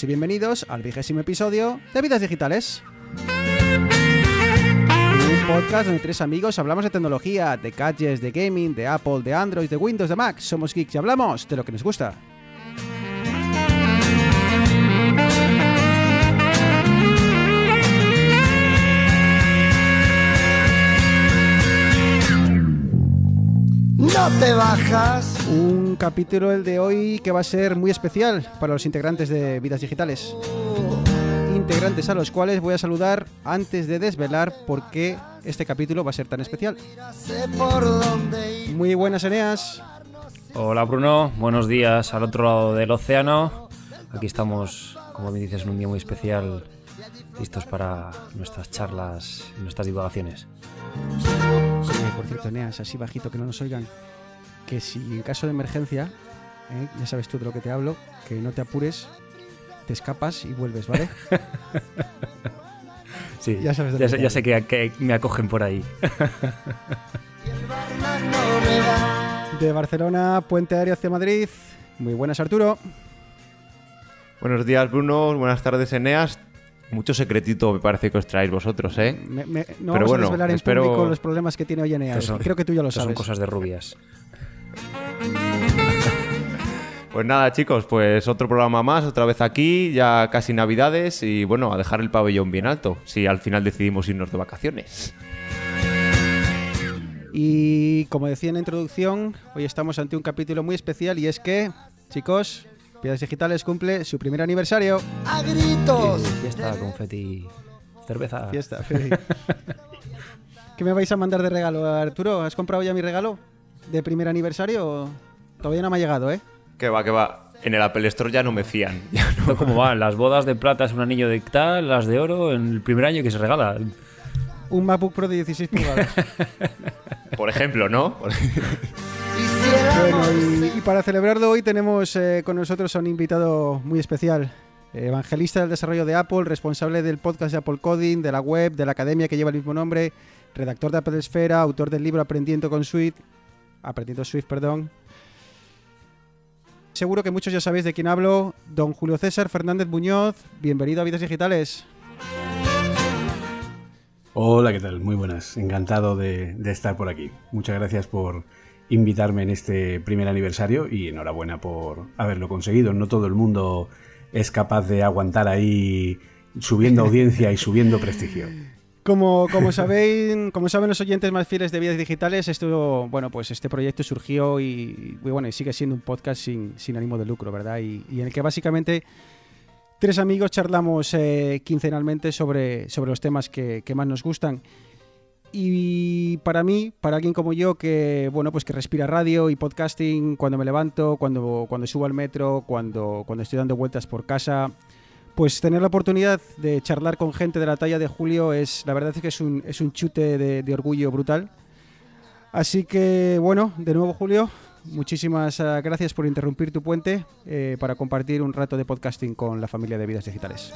Y bienvenidos al vigésimo episodio de Vidas Digitales. Un podcast donde tres amigos hablamos de tecnología, de gadgets, de gaming, de Apple, de Android, de Windows, de Mac. Somos geeks y hablamos de lo que nos gusta. No te bajas. Un capítulo el de hoy que va a ser muy especial para los integrantes de Vidas Digitales. Integrantes a los cuales voy a saludar antes de desvelar por qué este capítulo va a ser tan especial. Muy buenas, Eneas. Hola Bruno, buenos días al otro lado del océano. Aquí estamos, como me dices, en un día muy especial, listos para nuestras charlas y nuestras divagaciones. Por cierto, Eneas, así bajito que no nos oigan, que si en caso de emergencia, eh, ya sabes tú de lo que te hablo, que no te apures, te escapas y vuelves, ¿vale? Sí, Ya sabes de ya lo sé, que ya hablo. sé que, que me acogen por ahí. De Barcelona, Puente Aéreo hacia Madrid. Muy buenas, Arturo. Buenos días, Bruno. Buenas tardes, Eneas. Mucho secretito me parece que os traéis vosotros, ¿eh? Me- me- no Pero vamos bueno, a desvelar en espero- público los problemas que tiene hoy. Estos son- Creo que tú ya lo Estas son sabes. cosas de rubias. Pues nada, chicos, pues otro programa más, otra vez aquí, ya casi Navidades y bueno, a dejar el pabellón bien alto, si al final decidimos irnos de vacaciones. Y como decía en la introducción, hoy estamos ante un capítulo muy especial y es que, chicos, Piedras Digitales cumple su primer aniversario. A gritos. Fiesta, confeti, cerveza. Fiesta. ¿Qué me vais a mandar de regalo, Arturo? ¿Has comprado ya mi regalo de primer aniversario? Todavía no me ha llegado, ¿eh? Que va, que va. En el Apple Store ya no me fían. Ya no. ¿Cómo van? Las bodas de plata es un anillo de tal, las de oro en el primer año que se regala. Un MacBook Pro de 16 pulgadas. Por ejemplo, ¿no? Para celebrarlo hoy tenemos eh, con nosotros a un invitado muy especial. Evangelista del desarrollo de Apple, responsable del podcast de Apple Coding, de la web, de la academia que lleva el mismo nombre, redactor de Apple Esfera, autor del libro Aprendiendo con Swift, Aprendiendo Swift, perdón. Seguro que muchos ya sabéis de quién hablo, don Julio César Fernández Muñoz. Bienvenido a Vidas Digitales. Hola, ¿qué tal? Muy buenas. Encantado de estar por aquí. Muchas gracias por invitarme en este primer aniversario y enhorabuena por haberlo conseguido. No todo el mundo es capaz de aguantar ahí subiendo audiencia y subiendo prestigio. Como, como, sabéis, como saben los oyentes más fieles de Vidas Digitales, esto, bueno, pues este proyecto surgió y, y bueno, y sigue siendo un podcast sin, sin ánimo de lucro, ¿verdad? Y, y en el que básicamente tres amigos charlamos eh, quincenalmente sobre, sobre los temas que, que más nos gustan. Y para mí, para alguien como yo que bueno, pues que respira radio y podcasting cuando me levanto, cuando, cuando subo al metro, cuando, cuando estoy dando vueltas por casa, pues tener la oportunidad de charlar con gente de la talla de Julio es, la verdad es que es un, es un chute de, de orgullo brutal. Así que bueno, de nuevo Julio, muchísimas eh, gracias por interrumpir tu puente eh, para compartir un rato de podcasting con la familia de Vidas Digitales.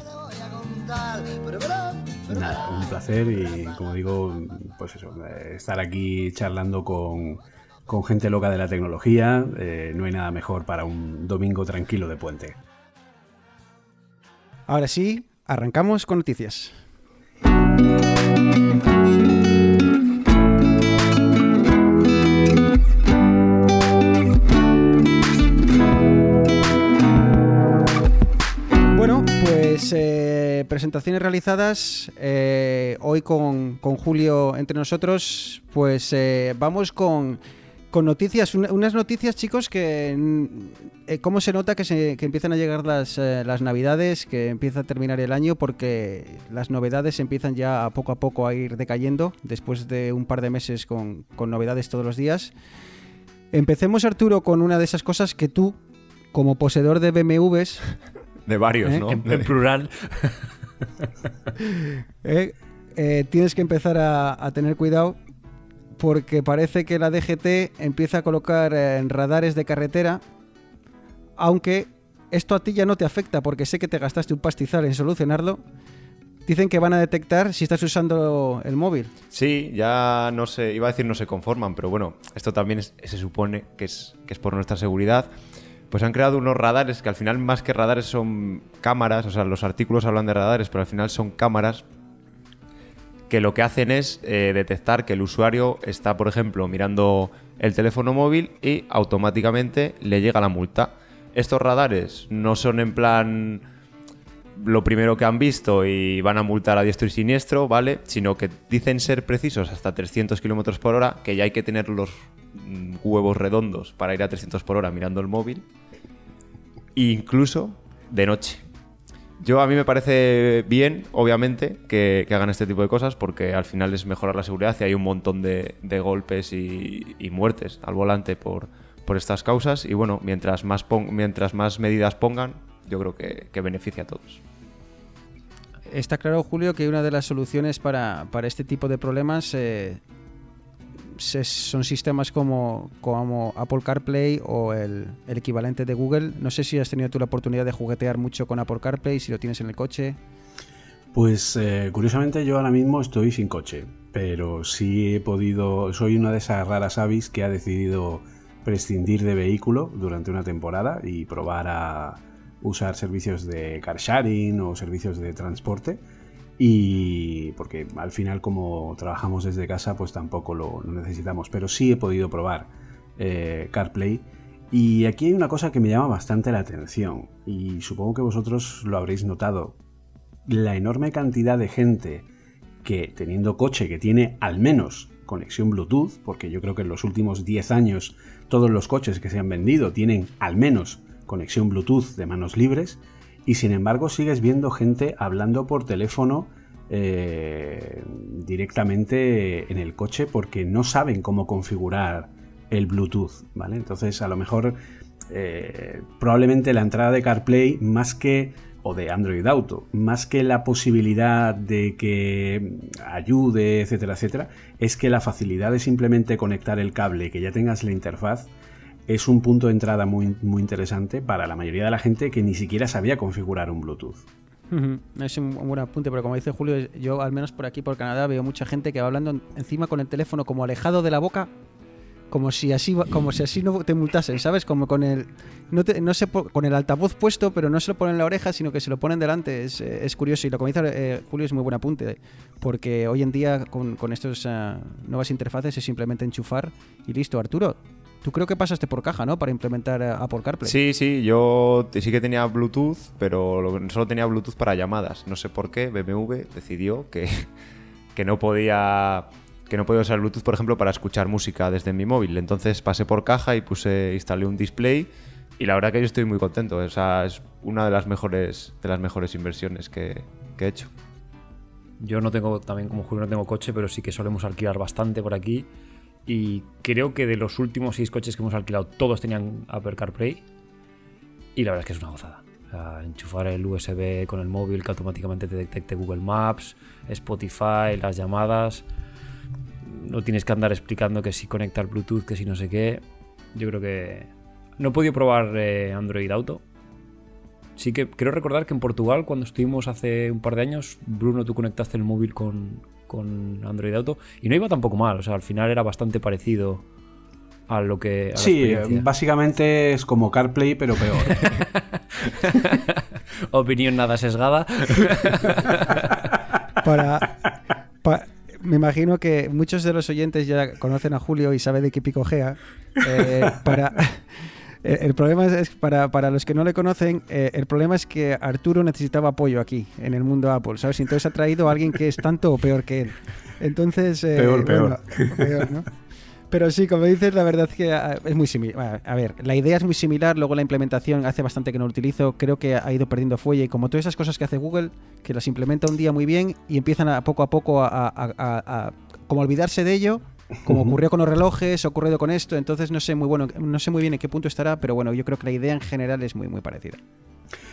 Nada, un placer y como digo, pues eso, estar aquí charlando con, con gente loca de la tecnología. eh, no hay nada mejor para un domingo tranquilo de puente. Ahora sí, arrancamos con noticias. Bueno, pues eh, presentaciones realizadas. eh, hoy con, con Julio entre nosotros, pues eh, vamos con, con noticias, una- unas noticias, chicos, que mm, eh, cómo se nota que, se, que empiezan a llegar las, eh, las navidades, que empieza a terminar el año, porque las novedades empiezan ya a poco a poco a ir decayendo, después de un par de meses con, con novedades todos los días. Empecemos, Arturo, con una de esas cosas que tú, como poseedor de BMWs, De varios, ¿Eh? ¿no? En, en plural. eh, eh, tienes que empezar a, a tener cuidado porque parece que la DGT empieza a colocar eh, radares de carretera, aunque esto a ti ya no te afecta porque sé que te gastaste un pastizal en solucionarlo. Dicen que van a detectar si estás usando el móvil. Sí, ya no sé, iba a decir no se conforman, pero bueno, esto también es- se supone que es, que es por nuestra seguridad. Pues han creado unos radares que al final más que radares son cámaras, o sea, los artículos hablan de radares, pero al final son cámaras que lo que hacen es eh, detectar que el usuario está, por ejemplo, mirando el teléfono móvil y automáticamente le llega la multa. Estos radares no son en plan lo primero que han visto y van a multar a diestro y siniestro, ¿vale? Sino que dicen ser precisos hasta 300 kilómetros por hora, que ya hay que tener los mm, huevos redondos para ir a 300 por hora mirando el móvil, incluso de noche. Yo a mí me parece bien, obviamente, que, hagan este tipo de cosas porque al final es mejorar la seguridad y hay un montón de, golpes y, y muertes al volante por, por estas causas. Y bueno, mientras más, mientras más medidas pongan, yo creo que, que beneficia a todos. Está claro, Julio, que una de las soluciones para, para este tipo de problemas eh, se- son sistemas como, como Apple CarPlay o el, el equivalente de Google. No sé si has tenido tú la oportunidad de juguetear mucho con Apple CarPlay, si lo tienes en el coche. Pues eh, curiosamente yo ahora mismo estoy sin coche, pero sí he podido, soy una de esas raras avis que ha decidido prescindir de vehículo durante una temporada y probar a usar servicios de car sharing o servicios de transporte. Y porque al final como trabajamos desde casa pues tampoco lo, necesitamos, pero sí he podido probar eh, CarPlay. Y aquí hay una cosa que me llama bastante la atención y supongo que vosotros lo habréis notado. La enorme cantidad de gente que teniendo coche que tiene al menos conexión Bluetooth, porque yo creo que en los últimos 10 años todos los coches que se han vendido tienen al menos conexión Bluetooth de manos libres, y sin embargo sigues viendo gente hablando por teléfono eh, directamente en el coche porque no saben cómo configurar el Bluetooth, ¿vale? Entonces a lo mejor eh, probablemente la entrada de CarPlay más que o de Android Auto, más que la posibilidad de que ayude, etcétera, etcétera, es que la facilidad de simplemente conectar el cable que ya tengas la interfaz es un punto de entrada muy, muy interesante para la mayoría de la gente que ni siquiera sabía configurar un Bluetooth. Es un buen apunte, pero como dice Julio, yo al menos por aquí, por Canadá, veo mucha gente que va hablando encima con el teléfono como alejado de la boca, como si así, como si así no te multasen, ¿sabes? Como con el no, te- no po- con el altavoz puesto, pero no se lo ponen en la oreja, sino que se lo ponen delante. Es, es curioso y lo que dice eh, Julio es muy buen apunte, porque hoy en día con, con estas ah, nuevas interfaces es simplemente enchufar y listo. Arturo, tú creo que pasaste por caja, ¿no? Para implementar eh, Apple CarPlay. Sí, sí, yo sí que tenía Bluetooth, pero lo- solo tenía Bluetooth para llamadas. No sé por qué BMW decidió que, que no podía que no podía usar Bluetooth, por ejemplo, para escuchar música desde mi móvil. Entonces pasé por caja y puse instalé un display y la verdad que yo estoy muy contento. O sea, es una de las mejores de las mejores inversiones que, que he hecho. Yo no tengo, también como Julio no tengo coche, pero sí que solemos alquilar bastante por aquí. Y creo que de los últimos seis coches que hemos alquilado, todos tenían Apple CarPlay. Y la verdad es que es una gozada. O sea, enchufar el USB con el móvil que automáticamente te detecte Google Maps, Spotify, las llamadas. No tienes que andar explicando que si conectar Bluetooth, que si no sé qué. Yo creo que... No he podido probar eh, Android Auto, Sí que creo recordar que en Portugal, cuando estuvimos hace un par de años, Bruno, tú conectaste el móvil con, con Android Auto y no iba tampoco mal. O sea, al final era bastante parecido a lo que. a Sí, básicamente es como CarPlay, pero peor. Opinión nada sesgada. para, pa- me imagino que muchos de los oyentes ya conocen a Julio y saben de qué picojea. Eh, para, el el problema es, es para, para los que no le conocen, eh, el problema es que Arturo necesitaba apoyo aquí, en el mundo Apple, ¿sabes? Entonces ha traído a alguien que es tanto o peor que él. Entonces, eh, Peor, peor. bueno, peor, ¿no? Pero sí, como dices, la verdad es que ah, es muy similar. A ver, la idea es muy similar, luego la implementación hace bastante que no lo utilizo, creo que ha ido perdiendo fuelle y como todas esas cosas que hace Google, que las implementa un día muy bien y empiezan a poco a poco a, a- a- a- a como olvidarse de ello, como ocurrió con los relojes, ha ocurrido con esto, entonces no sé muy bueno, no sé muy bien en qué punto estará, pero bueno, yo creo que la idea en general es muy muy parecida.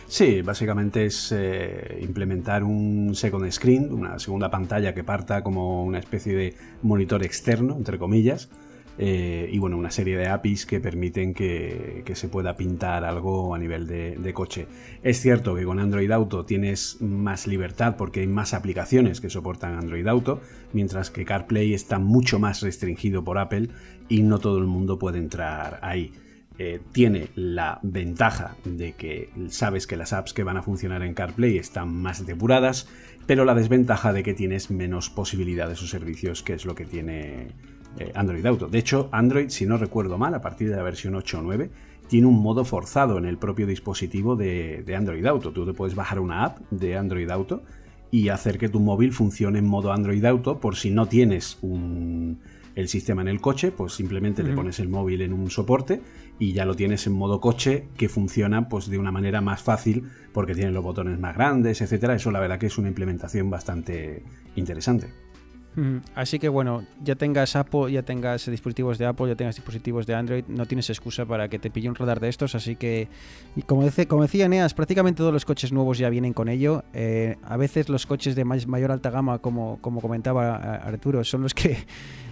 Sí, básicamente es eh, implementar un second screen, una segunda pantalla que parta como una especie de monitor externo, entre comillas, eh, y bueno, una serie de APIs que permiten que, se pueda pintar algo a nivel de, de coche. Es cierto que con Android Auto tienes más libertad porque hay más aplicaciones que soportan Android Auto, mientras que CarPlay está mucho más restringido por Apple y no todo el mundo puede entrar ahí. eh, tiene la ventaja de que sabes que las apps que van a funcionar en CarPlay están más depuradas, pero la desventaja de que tienes menos posibilidades o servicios, que es lo que tiene eh, Android Auto. De hecho, Android, si no recuerdo mal, a partir de la versión 8 o 9, tiene un modo forzado en el propio dispositivo de, de Android Auto. Tú te puedes bajar una app de Android Auto y hacer que tu móvil funcione en modo Android Auto por si no tienes un, el sistema en el coche, pues simplemente le pones el móvil en un soporte y ya lo tienes en modo coche que funciona pues de una manera más fácil porque tiene los botones más grandes, etcétera. Eso la verdad que es una implementación bastante interesante. Así que bueno, ya tengas Apple, ya tengas dispositivos de Apple, ya tengas dispositivos de Android, no tienes excusa para que te pille un radar de estos. Así que, y como, decía Neas, prácticamente todos los coches nuevos ya vienen con ello. Eh, a veces los coches de mayor alta gama, como, como comentaba eh, Arturo, son los que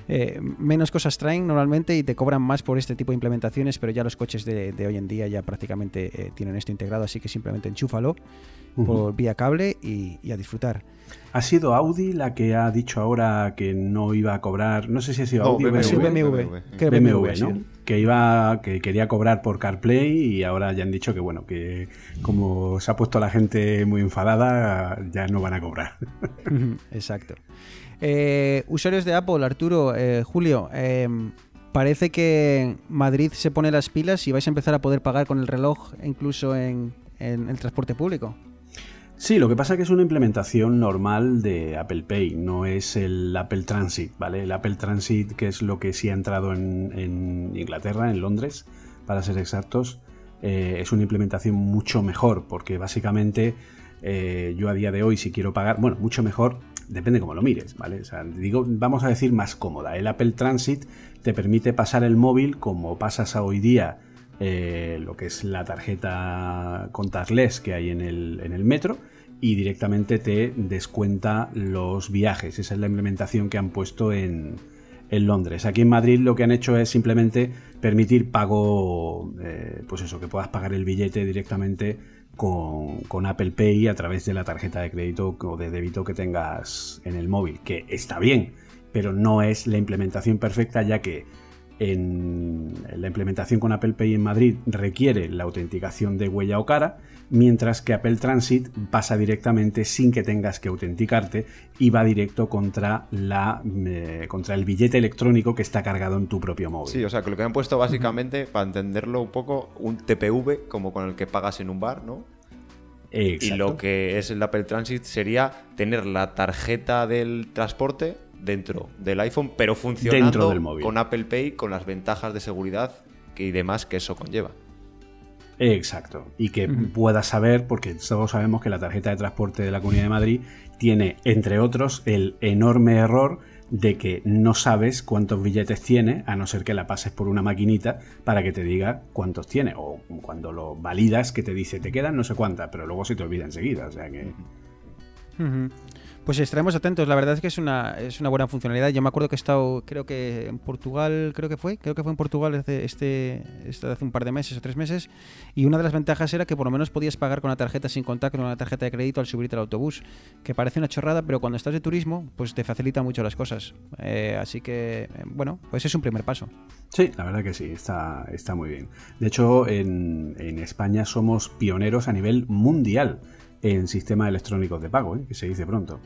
eh, menos cosas traen normalmente y te cobran más por este tipo de implementaciones, pero ya los coches de, de hoy en día ya prácticamente eh, tienen esto integrado, así que simplemente enchúfalo por vía cable y, y a disfrutar. ¿Ha sido Audi la que ha dicho ahora que no iba a cobrar? No sé si ha sido No, Audi o BMW. BMW. BMW. BMW, BMW, ¿no? sí. Que iba, que quería cobrar por CarPlay y ahora ya han dicho que bueno, que como se ha puesto la gente muy enfadada, ya no van a cobrar. Exacto. Eh, usuarios de Apple, Arturo, eh, Julio, eh, parece que Madrid se pone las pilas y vais a empezar a poder pagar con el reloj incluso en, el transporte público. Sí, lo que pasa es que es una implementación normal de Apple Pay, no es el Apple Transit, ¿vale? El Apple Transit, que es lo que sí ha entrado en, en Inglaterra, en Londres, para ser exactos, eh, es una implementación mucho mejor, porque básicamente eh, yo a día de hoy, si quiero pagar, bueno, mucho mejor, depende cómo lo mires, ¿vale? Digo, vamos a decir más cómoda. El Apple Transit te permite pasar el móvil como pasas a hoy día eh, lo que es la tarjeta contactless que hay en el, en el metro y directamente te descuenta los viajes. Esa es la implementación que han puesto en, en Londres. Aquí en Madrid lo que han hecho es simplemente permitir pago, eh, pues eso, que puedas pagar el billete directamente con, Apple Pay a través de la tarjeta de crédito o de débito que tengas en el móvil, que está bien, pero no es la implementación perfecta ya que en la implementación con Apple Pay en Madrid requiere la autenticación de huella o cara, mientras que Apple Transit pasa directamente sin que tengas que autenticarte y va directo contra, la, eh, contra el billete electrónico que está cargado en tu propio móvil. Sí, o sea, que lo que han puesto básicamente, para entenderlo un poco, un TPV, como con el que pagas en un bar, ¿no? Y Exacto. lo que es el Apple Transit sería tener la tarjeta del transporte dentro del iPhone, pero funcionando Dentro del móvil. con Apple Pay, con las ventajas de seguridad que- y demás que eso conlleva. Exacto. Y que puedas saber, porque todos sabemos que la tarjeta de transporte de la Comunidad de Madrid tiene, entre otros, el enorme error de que no sabes cuántos billetes tiene, a no ser que la pases por una maquinita para que te diga cuántos tiene. O cuando lo validas, que te dice, te quedan no sé cuántas, pero luego se te olvida enseguida. O sea que. Pues estaremos atentos, la verdad es que es una, es una buena funcionalidad. Yo me acuerdo que he estado, creo que en Portugal, creo que fue, creo que fue en Portugal hace, este, este hace un par de meses o tres meses, y una de las ventajas era que por lo menos podías pagar con la tarjeta sin contacto, con una tarjeta de crédito al subirte al autobús, que parece una chorrada, pero cuando estás de turismo, pues te facilita mucho las cosas. Eh, así que, eh, bueno, pues es un primer paso. Sí, la verdad que sí, está, está muy bien. De hecho, en, en España somos pioneros a nivel mundial en sistemas electrónicos de pago, ¿eh? que se dice pronto.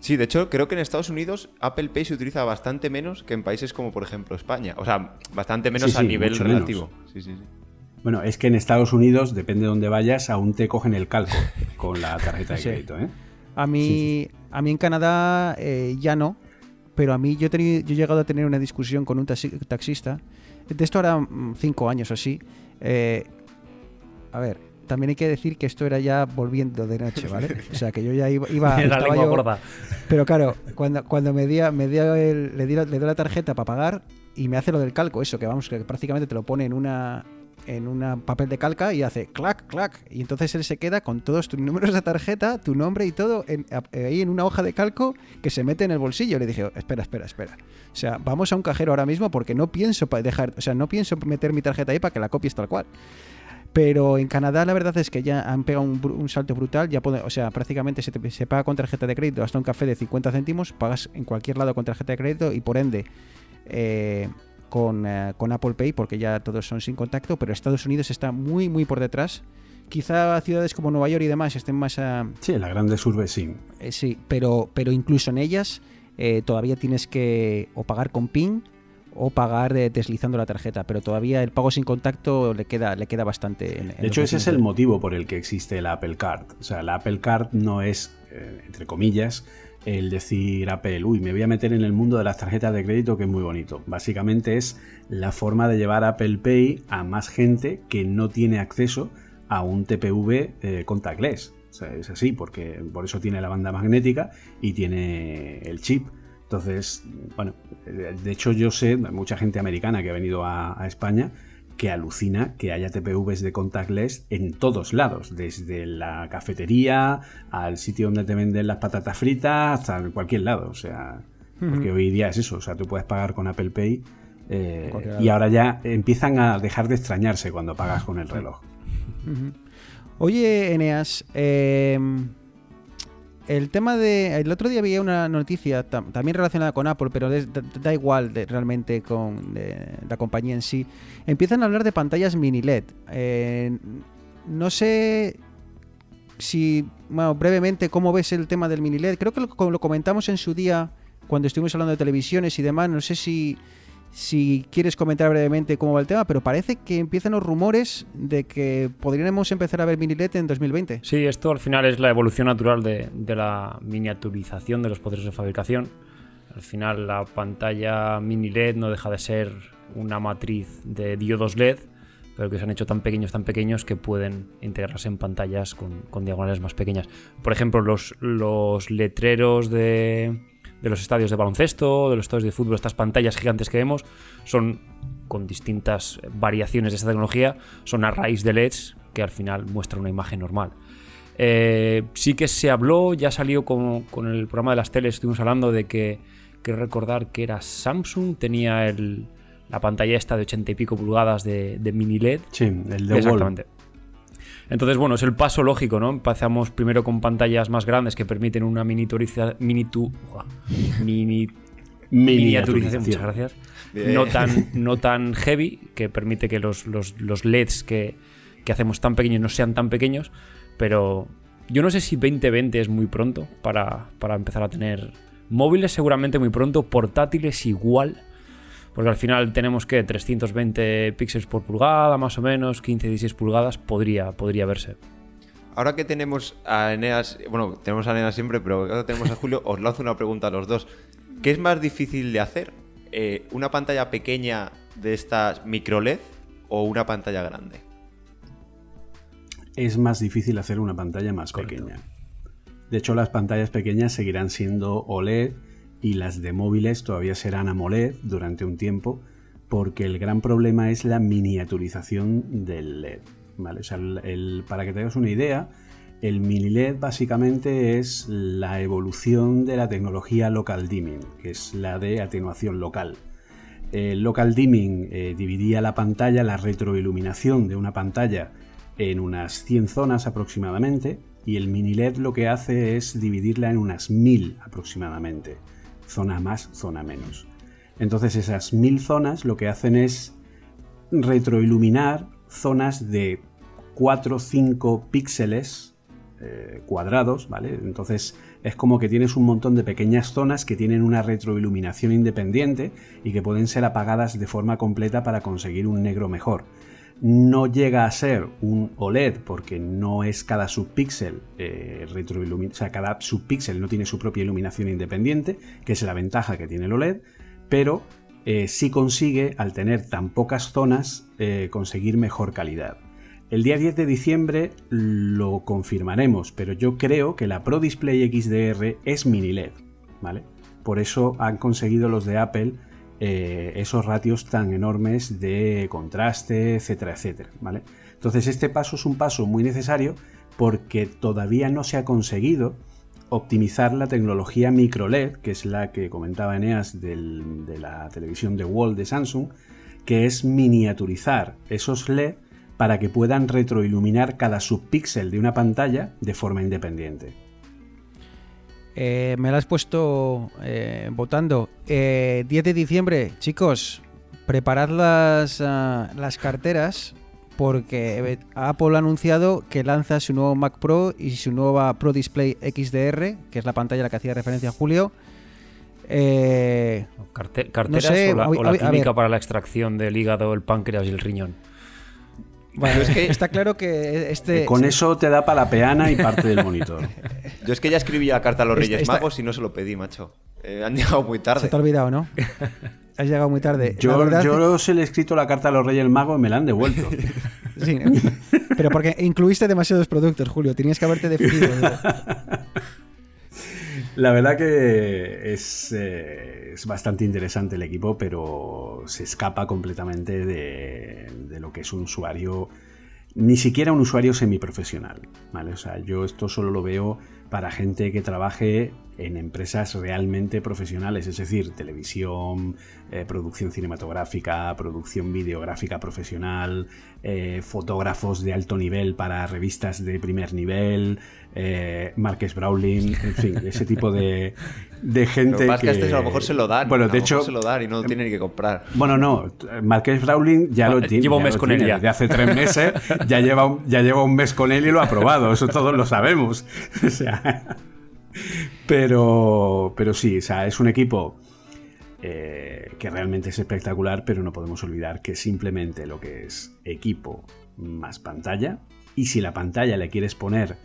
Sí, de hecho, creo que en Estados Unidos Apple Pay se utiliza bastante menos que en países como, por ejemplo, España. O sea, bastante menos Sí, a nivel relativo. Sí, sí, sí. Bueno, es que en Estados Unidos, depende de dónde vayas, aún te cogen el calco con la tarjeta de crédito. ¿eh? A mí, a mí en Canadá eh, ya no, pero a mí yo, he teni- yo he llegado a tener una discusión con un taxi- taxista. De esto ahora mm, cinco años o así. eh, a ver, también hay que decir que esto era ya volviendo de noche, ¿vale? O sea, que yo ya iba... iba la lengua yo- gorda. Pero claro, cuando, cuando me, di, me dio el- le, di la, le doy la tarjeta para pagar y me hace lo del calco, eso, que vamos, que prácticamente te lo pone en una en un papel de calca y hace clac, clac. Y entonces él se queda con todos tus números de tarjeta, tu nombre y todo en- ahí en una hoja de calco que se mete en el bolsillo. Le dije, espera, espera, espera. O sea, vamos a un cajero ahora mismo porque no pienso dejar, o sea, no pienso meter mi tarjeta ahí para que la copies tal cual. Pero en Canadá la verdad es que ya han pegado un, salto brutal. Ya puede- o sea, prácticamente se, te- se paga con tarjeta de crédito hasta un café de 50 céntimos. Pagas en cualquier lado con tarjeta de crédito y por ende, eh, con, eh, con Apple Pay, porque ya todos son sin contacto, pero Estados Unidos está muy, muy por detrás. Quizá ciudades como Nueva York y demás estén más a, Sí, en las grandes urbes sí. eh, sí, pero, pero incluso en ellas eh, todavía tienes que o pagar con PIN o pagar eh, deslizando la tarjeta, pero todavía el pago sin contacto le queda, le queda bastante. en- en De hecho, ese es el motivo por el que existe la Apple Card. O sea, la Apple Card no es, eh, entre comillas, el decir Apple, uy, me voy a meter en el mundo de las tarjetas de crédito que es muy bonito. Básicamente es la forma de llevar Apple Pay a más gente que no tiene acceso a un TPV eh, contactless. O sea, es así, porque por eso tiene la banda magnética y tiene el chip. Entonces, bueno, eh, de hecho yo sé, mucha gente americana que ha venido a, a España, que alucina que haya TPVs de contactless en todos lados, desde la cafetería al sitio donde te venden las patatas fritas, hasta en cualquier lado. O sea, porque hoy día es eso, o sea, tú puedes pagar con Apple Pay eh, y ahora ya empiezan a dejar de extrañarse cuando pagas con el reloj. Oye, Eneas, eh, el tema de. El otro día había una noticia tam- también relacionada con Apple, pero es- da, da igual realmente con la compañía en sí. Empiezan a hablar de pantallas mini LED. Eh, no sé si. Bueno, brevemente, ¿cómo ves el tema del mini LED? Creo que lo, lo comentamos en su día cuando estuvimos hablando de televisiones y demás. No sé si si quieres comentar brevemente cómo va el tema, pero parece que empiezan los rumores de que podríamos empezar a ver mini LED en 2020. Sí, esto al final es la evolución natural de, la miniaturización de los procesos de fabricación. Al final la pantalla mini LED no deja de ser una matriz de diodos LED, pero que se han hecho tan pequeños, tan pequeños que pueden integrarse en pantallas con, diagonales más pequeñas. Por ejemplo, los letreros de, de los estadios de baloncesto, de los estadios de fútbol, estas pantallas gigantes que vemos, son con distintas variaciones de esta tecnología, son a raíz de LEDs que al final muestran una imagen normal. Eh, sí que se habló, ya salió con, con el programa de las teles, estuvimos hablando de que, quiero recordar que era Samsung, tenía el, la pantalla esta de 80 y pico pulgadas de, de mini LED. Sí, el de Wall. Entonces, bueno, es el paso lógico, ¿no? Empezamos primero con pantallas más grandes que permiten una miniaturiza, minitu, mini, miniaturización, muchas gracias. Bien. No tan, no tan heavy, que permite que los, los- los LEDs que, que hacemos tan pequeños no sean tan pequeños, pero yo no sé si 2020 es muy pronto para, para empezar a tener móviles, seguramente muy pronto, portátiles igual. Porque al final tenemos que 320 píxeles por pulgada, más o menos, 15-16 pulgadas, podría, podría verse. Ahora que tenemos a Eneas, bueno, tenemos a Eneas siempre, pero ahora tenemos a Julio, os lanzo una pregunta a los dos. ¿Qué es más difícil de hacer? Eh, ¿Una pantalla pequeña de estas micro LED o una pantalla grande? es más difícil hacer una pantalla más Correcto. pequeña. De hecho, las pantallas pequeñas seguirán siendo OLED y las de móviles todavía serán AMOLED durante un tiempo, porque el gran problema es la miniaturización del LED. ¿vale? Para que te hagas una idea, el mini LED básicamente es la evolución de la tecnología local dimming, que es la de atenuación local. El local dimming eh, dividía la pantalla, la retroiluminación de una pantalla en unas 100 zonas aproximadamente y el mini LED lo que hace es dividirla en unas 1000 aproximadamente. Zona más, zona menos. Entonces esas 1000 zonas lo que hacen es retroiluminar zonas de 4 o 5 píxeles eh, cuadrados, ¿vale? Entonces es como que tienes un montón de pequeñas zonas que tienen una retroiluminación independiente y que pueden ser apagadas de forma completa para conseguir un negro mejor. No llega a ser un OLED porque no es cada subpíxel eh, retroilumi- o sea, cada subpíxel no tiene su propia iluminación independiente, que es la ventaja que tiene el OLED, pero eh, sí consigue, al tener tan pocas zonas, eh, conseguir mejor calidad. El día 10 de diciembre lo confirmaremos, pero yo creo que la Pro Display XDR es mini LED, ¿vale? Por eso han conseguido los de Apple eh, esos ratios tan enormes de contraste, etcétera, etcétera. Entonces este paso es un paso muy necesario porque todavía no se ha conseguido optimizar la tecnología micro LED, que es la que comentaba Eneas de la televisión de Wall de Samsung, que es miniaturizar esos LED para que puedan retroiluminar cada subpíxel de una pantalla de forma independiente. Eh, me la has puesto eh, votando. Eh, 10 de diciembre, chicos, preparad las, ah, las carteras porque eh, Apple ha anunciado que lanza su nuevo Mac Pro y su nueva Pro Display XDR, que es la pantalla a la que hacía referencia Julio. Eh, Carte- ¿Carteras sé, o la, a- o la a- a clínica ver. para la extracción del hígado, el páncreas y el riñón? Bueno, es que está claro que este... Con eso te da para la peana y parte del monitor. Yo es que ya escribí la carta a los Reyes esta- Magos y no se lo pedí, macho. Eh, han llegado muy Se tarde. te ha olvidado, ¿no? Has llegado muy tarde. Yo, verdad- yo se le he escrito la carta a los Reyes Magos y me la han devuelto. Sí, pero porque incluiste demasiados productos, Julio. Tenías que haberte definido. La verdad que es, eh, es bastante interesante el equipo, pero se escapa completamente de, de lo que es un usuario, ni siquiera un usuario semiprofesional. ¿vale? O sea, yo esto solo lo veo para gente que trabaje en empresas realmente profesionales, es decir, televisión, eh, producción cinematográfica, producción videográfica profesional, eh, fotógrafos de alto nivel para revistas de primer nivel, eh, Marques Brawling, en fin, ese tipo de, de gente Lo que pasa es que a este lo mejor se lo dan. Bueno, a de lo mejor hecho, se lo dan y no tiene ni que comprar. bueno, no, Marques Brawling ya Ah, lo tiene. lleva un ya mes lo con tiene. él ya. Desde hace tres meses ya lleva, un, ya lleva un mes con él y lo ha aprobado. Eso todos lo sabemos. O sea, pero, pero sí, o sea, es un equipo eh, que realmente es espectacular, pero no podemos olvidar que simplemente lo que es equipo más pantalla. Y si la pantalla le quieres poner,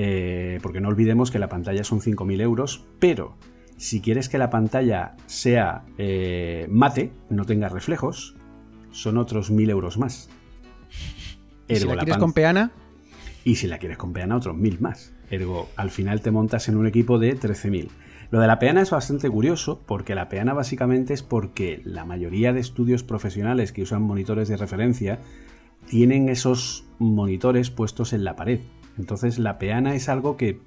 eh, porque no olvidemos que la pantalla son 5.000 euros, pero si quieres que la pantalla sea eh, mate, no tenga reflejos, son otros 1.000 euros más. Y si la la quieres con peana, y si la quieres con peana, otros 1.000 más. Ergo, al final te montas en un equipo de 13.000. Lo de la peana es bastante curioso, porque la peana básicamente es porque la mayoría de estudios profesionales que usan monitores de referencia tienen esos monitores puestos en la pared. Entonces la peana es algo que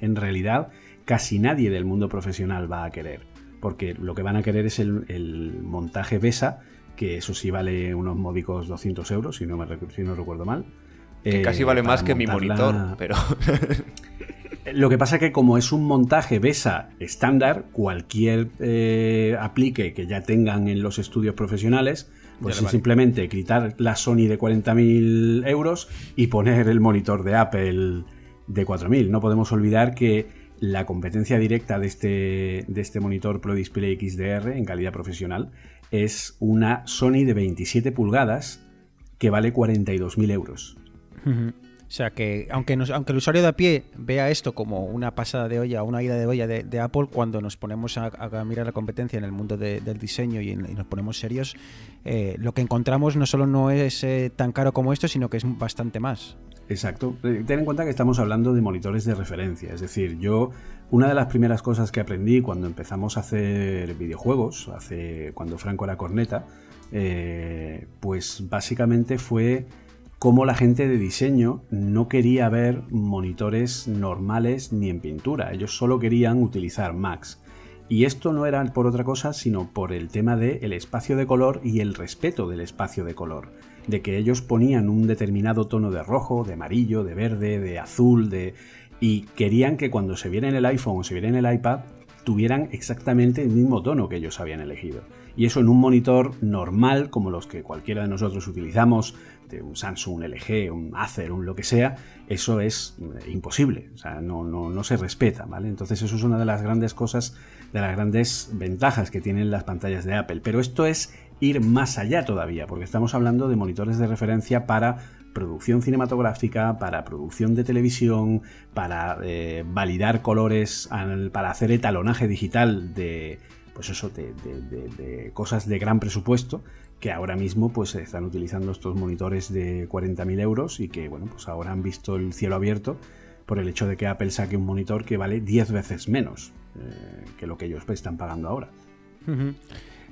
en realidad casi nadie del mundo profesional va a querer, porque lo que van a querer es el, el montaje BESA, que eso sí vale unos módicos 200 euros, si no, me, si no recuerdo mal. Que Eh, casi vale más que mi monitor, pero Lo que pasa que como es un montaje BESA estándar, cualquier eh, aplique que ya tengan en los estudios profesionales, pues es vale. simplemente quitar la Sony de 40.000 euros y poner el monitor de Apple de 4.000. No podemos olvidar que la competencia directa de este, de este monitor Pro Display XDR en calidad profesional es una Sony de 27 pulgadas que vale 42.000 euros. Ujú. O sea que, aunque, el usuario de a pie vea esto como una pasada de olla, una ida de olla de, Apple, cuando nos ponemos a, mirar la competencia en el mundo de- del diseño y, nos ponemos serios, eh, lo que encontramos no solo no es eh, tan caro como esto, sino que es bastante más. Exacto. Eh, Ten en cuenta que estamos hablando de monitores de referencia. Es decir, yo, una de las primeras cosas que aprendí cuando empezamos a hacer videojuegos, hace cuando Franco era corneta, pues básicamente fue cómo la gente de diseño no quería ver monitores normales ni en pintura. Ellos solo querían utilizar Macs. Y esto no era por otra cosa, sino por el tema del el espacio de color y el respeto del espacio de color. De que ellos ponían un determinado tono de rojo, de amarillo, de verde, de azul, de. y querían que cuando se viera en el iPhone o se viera en el iPad tuvieran exactamente el mismo tono que ellos habían elegido. Y eso en un monitor normal, como los que cualquiera de nosotros utilizamos, de un Samsung, un LG, un Acer, un lo que sea, eso es eh, imposible. O sea, no, no, no se respeta, ¿vale? Entonces eso es una de las grandes cosas, de las grandes ventajas que tienen las pantallas de Apple. Pero esto es ir más allá todavía, porque estamos hablando de monitores de referencia para producción cinematográfica, para producción de televisión, para eh, validar colores, para hacer etalonaje digital de, pues eso, de, cosas de gran presupuesto que ahora mismo pues están utilizando estos monitores de 40.000 euros y que bueno pues ahora han visto el cielo abierto por el hecho de que Apple saque un monitor que vale 10 veces menos eh, que lo que ellos están pagando ahora.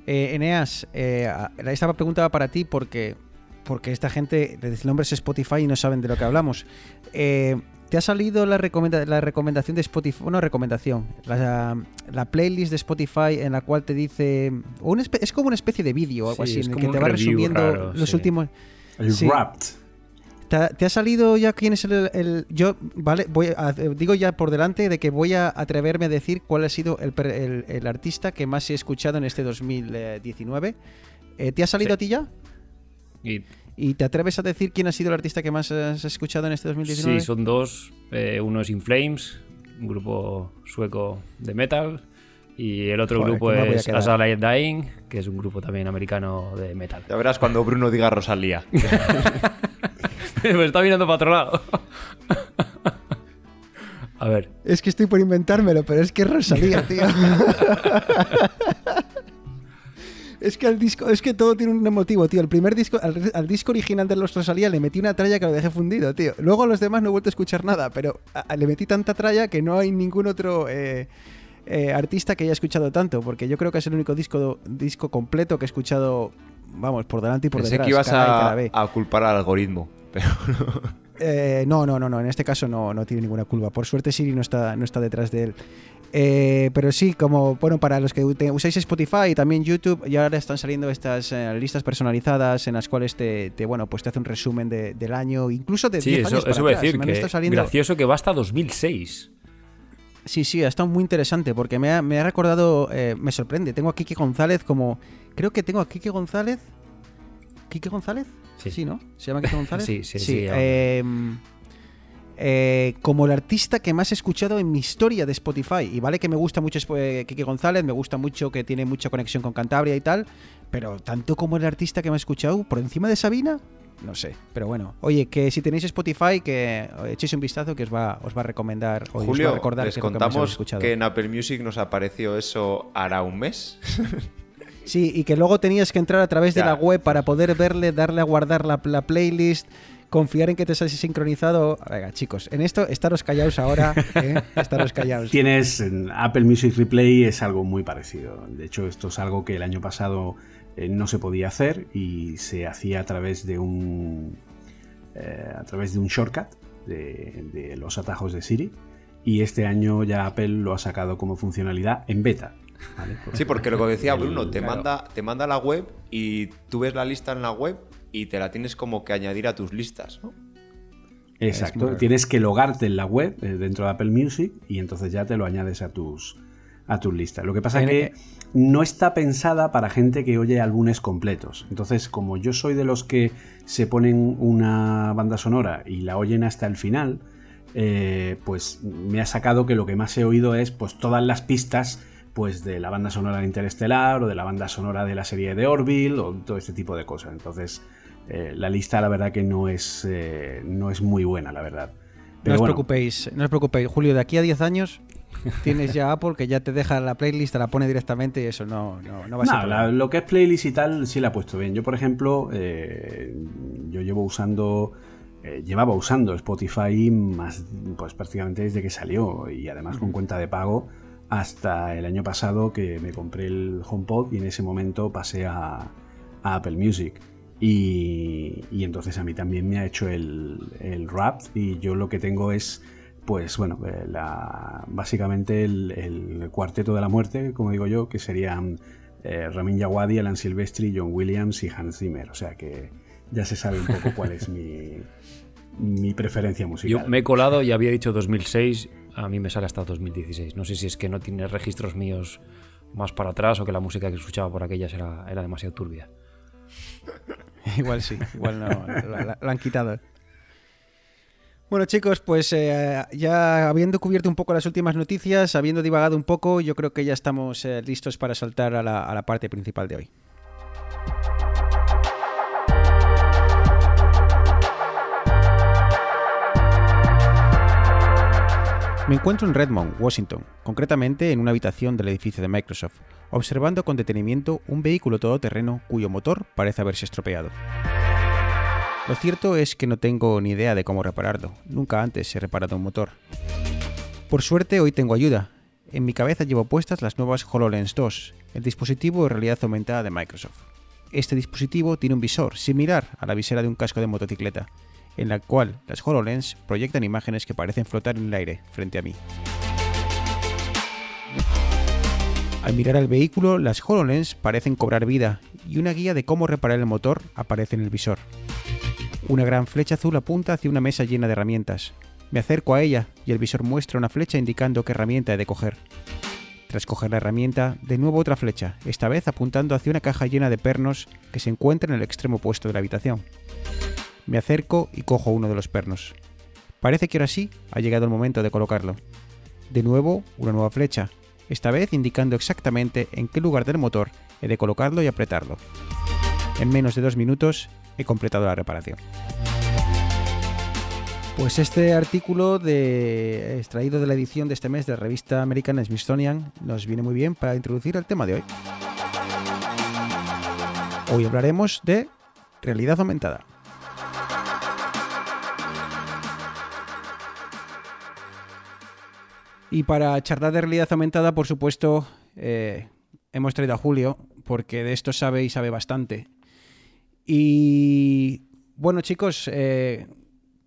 Eh, Eneas, eh, esta pregunta va para ti porque, porque esta gente, el nombre es Spotify y no saben de lo que hablamos. Eh, ¿Te ha salido la, recomenda- la recomendación de Spotify? Bueno, recomendación. La, la playlist de Spotify en la cual te dice. o una es como una especie de vídeo o algo Sí, así, en el que te va resumiendo raro, los sí. últimos. El Sí. Wrapped. ¿Te ha, te ha salido ya quién es el, el- yo vale voy a- digo ya por delante de que voy a atreverme a decir cuál ha sido el, per- el- el artista que más he escuchado en este 2019 Eh, ¿Te ha salido Sí. a ti ya? Y ¿Y te atreves a decir quién ha sido el artista que más has escuchado en este 2019? sí, son dos. Eh, uno es In Flames, un grupo sueco de metal. Y el otro Joder, grupo ¿cómo me voy a es? As Dying, que es un grupo también americano de metal. Ya verás cuando Bruno diga Rosalía. Me está mirando para otro lado. A ver, Es que estoy por inventármelo, pero es que es Rosalía, tío. es que al disco, es que todo tiene un motivo, tío. El primer disco, al, al disco original de los Rosalía le metí una tralla que lo dejé fundido, tío. Luego a los demás no he vuelto a escuchar nada, pero a- a- le metí tanta tralla que no hay ningún otro eh, eh, artista que haya escuchado tanto, porque yo creo que es el único disco, disco completo que he escuchado, vamos, por delante y por Pensé detrás. que ibas A culpar al algoritmo. Pero Eh, no, no, no, no. En este caso no, no tiene ninguna culpa. Por suerte Siri no está, no está detrás de él. Eh, pero sí, como bueno, para los que usáis Spotify y también YouTube, ya ahora están saliendo estas eh, listas personalizadas en las cuales te, te, bueno, pues te hace un resumen de- del año, incluso de sí, 10 eso, eso voy a decir. Que saliendo- gracioso que va hasta 2006. Sí, sí, ha estado muy interesante porque me ha, me ha recordado, eh, me sorprende. Tengo a Kike González como, creo que tengo a Kike González. ¿Kike González? Sí. ¿no? ¿Se llama Kike González? Sí, sí, sí. sí, eh, eh, como el artista que más he escuchado en mi historia de Spotify. Y vale que me gusta mucho eh, Kike González, me gusta mucho que tiene mucha conexión con Cantabria y tal, pero tanto como el artista que me ha escuchado por encima de Sabina, no sé. Pero bueno, oye, que si tenéis Spotify, que echéis un vistazo que os va, os va a recomendar o os va a Julio, recordar les que contamos escuchado. que en Apple Music nos apareció eso hará un mes. Sí, y que luego tenías que entrar a través de la web para poder verle, darle a guardar la, la playlist, confiar en que te has sincronizado. Venga, chicos, en esto estaros callados ahora, ¿eh? estaros callados. Tienes en Apple Music Replay es algo muy parecido. De hecho, esto es algo que el año pasado eh, no se podía hacer y se hacía a través de un eh, a través de un shortcut de, de los atajos de Siri. Y este año ya Apple lo ha sacado como funcionalidad en beta. ¿vale? Sí, porque lo que decía Bruno, te, claro. manda, te manda la web y tú ves la lista en la web y te la tienes como que añadir a tus listas, ¿no? Exacto, tienes que logarte en la web eh, dentro de Apple Music y entonces ya te lo añades a tus a tus listas. Lo que pasa es que no está pensada para gente que oye álbumes completos. Entonces, como yo soy de los que se ponen una banda sonora y la oyen hasta el final, eh, pues me ha sacado que lo que más he oído es pues todas las pistas pues de la banda sonora de Interestelar o de la banda sonora de la serie de Orville o todo este tipo de cosas. Entonces, eh, la lista la verdad que no es, eh, no es muy buena, la verdad. No os bueno, preocupéis, no os preocupéis, Julio, de aquí a 10 años tienes ya Apple que ya te deja la playlist, te la pone directamente y eso no, no, no va a ser No, la- lo que es playlist y tal sí la he puesto bien. Yo, por ejemplo, eh, yo llevo usando, eh, llevaba usando Spotify más, pues prácticamente desde que salió y además con cuenta de pago hasta el año pasado que me compré el HomePod y en ese momento pasé a, a Apple Music. Y, y entonces a mí también me ha hecho el, el rap y yo lo que tengo es pues bueno, eh, la, básicamente el, cuarteto de la muerte, como digo yo, que serían eh, Ramin Djawadi, Alan Silvestri, John Williams y Hans Zimmer. O sea que ya se sabe un poco cuál es mi, mi preferencia musical. Yo me he colado y había dicho 2006, a mí me sale hasta 2016. No sé si es que no tiene registros míos más para atrás o que la música que escuchaba por aquellas era, era demasiado turbia. Igual sí, igual no, la han quitado. Bueno chicos, pues eh, ya habiendo cubierto un poco las últimas noticias, habiendo divagado un poco, yo creo que ya estamos eh, listos para saltar a la parte principal de hoy. Me encuentro en Redmond, Washington, concretamente en una habitación del edificio de Microsoft, observando con detenimiento un vehículo todoterreno cuyo motor parece haberse estropeado. Lo cierto es que no tengo ni idea de cómo repararlo, nunca antes he reparado un motor. Por suerte hoy tengo ayuda. En mi cabeza llevo puestas las nuevas HoloLens 2, el dispositivo de realidad aumentada de Microsoft. Este dispositivo tiene un visor similar a la visera de un casco de motocicleta, en la cual las HoloLens proyectan imágenes que parecen flotar en el aire frente a mí. Al mirar al vehículo, las HoloLens parecen cobrar vida y una guía de cómo reparar el motor aparece en el visor. Una gran flecha azul apunta hacia una mesa llena de herramientas. Me acerco a ella y el visor muestra una flecha indicando qué herramienta he de coger. Tras coger la herramienta, de nuevo otra flecha, esta vez apuntando hacia una caja llena de pernos que se encuentra en el extremo opuesto de la habitación. Me acerco y cojo uno de los pernos. Parece que ahora sí ha llegado el momento de colocarlo. De nuevo, una nueva flecha, esta vez indicando exactamente en qué lugar del motor he de colocarlo y apretarlo. En menos de dos minutos he completado la reparación. Pues este artículo extraído de la edición de este mes de la revista American Smithsonian nos viene muy bien para introducir el tema de hoy. Hoy hablaremos de realidad aumentada. Y para charlar de realidad aumentada, por supuesto, eh, hemos traído a Julio, porque de esto sabe y sabe bastante. Y bueno, chicos, eh,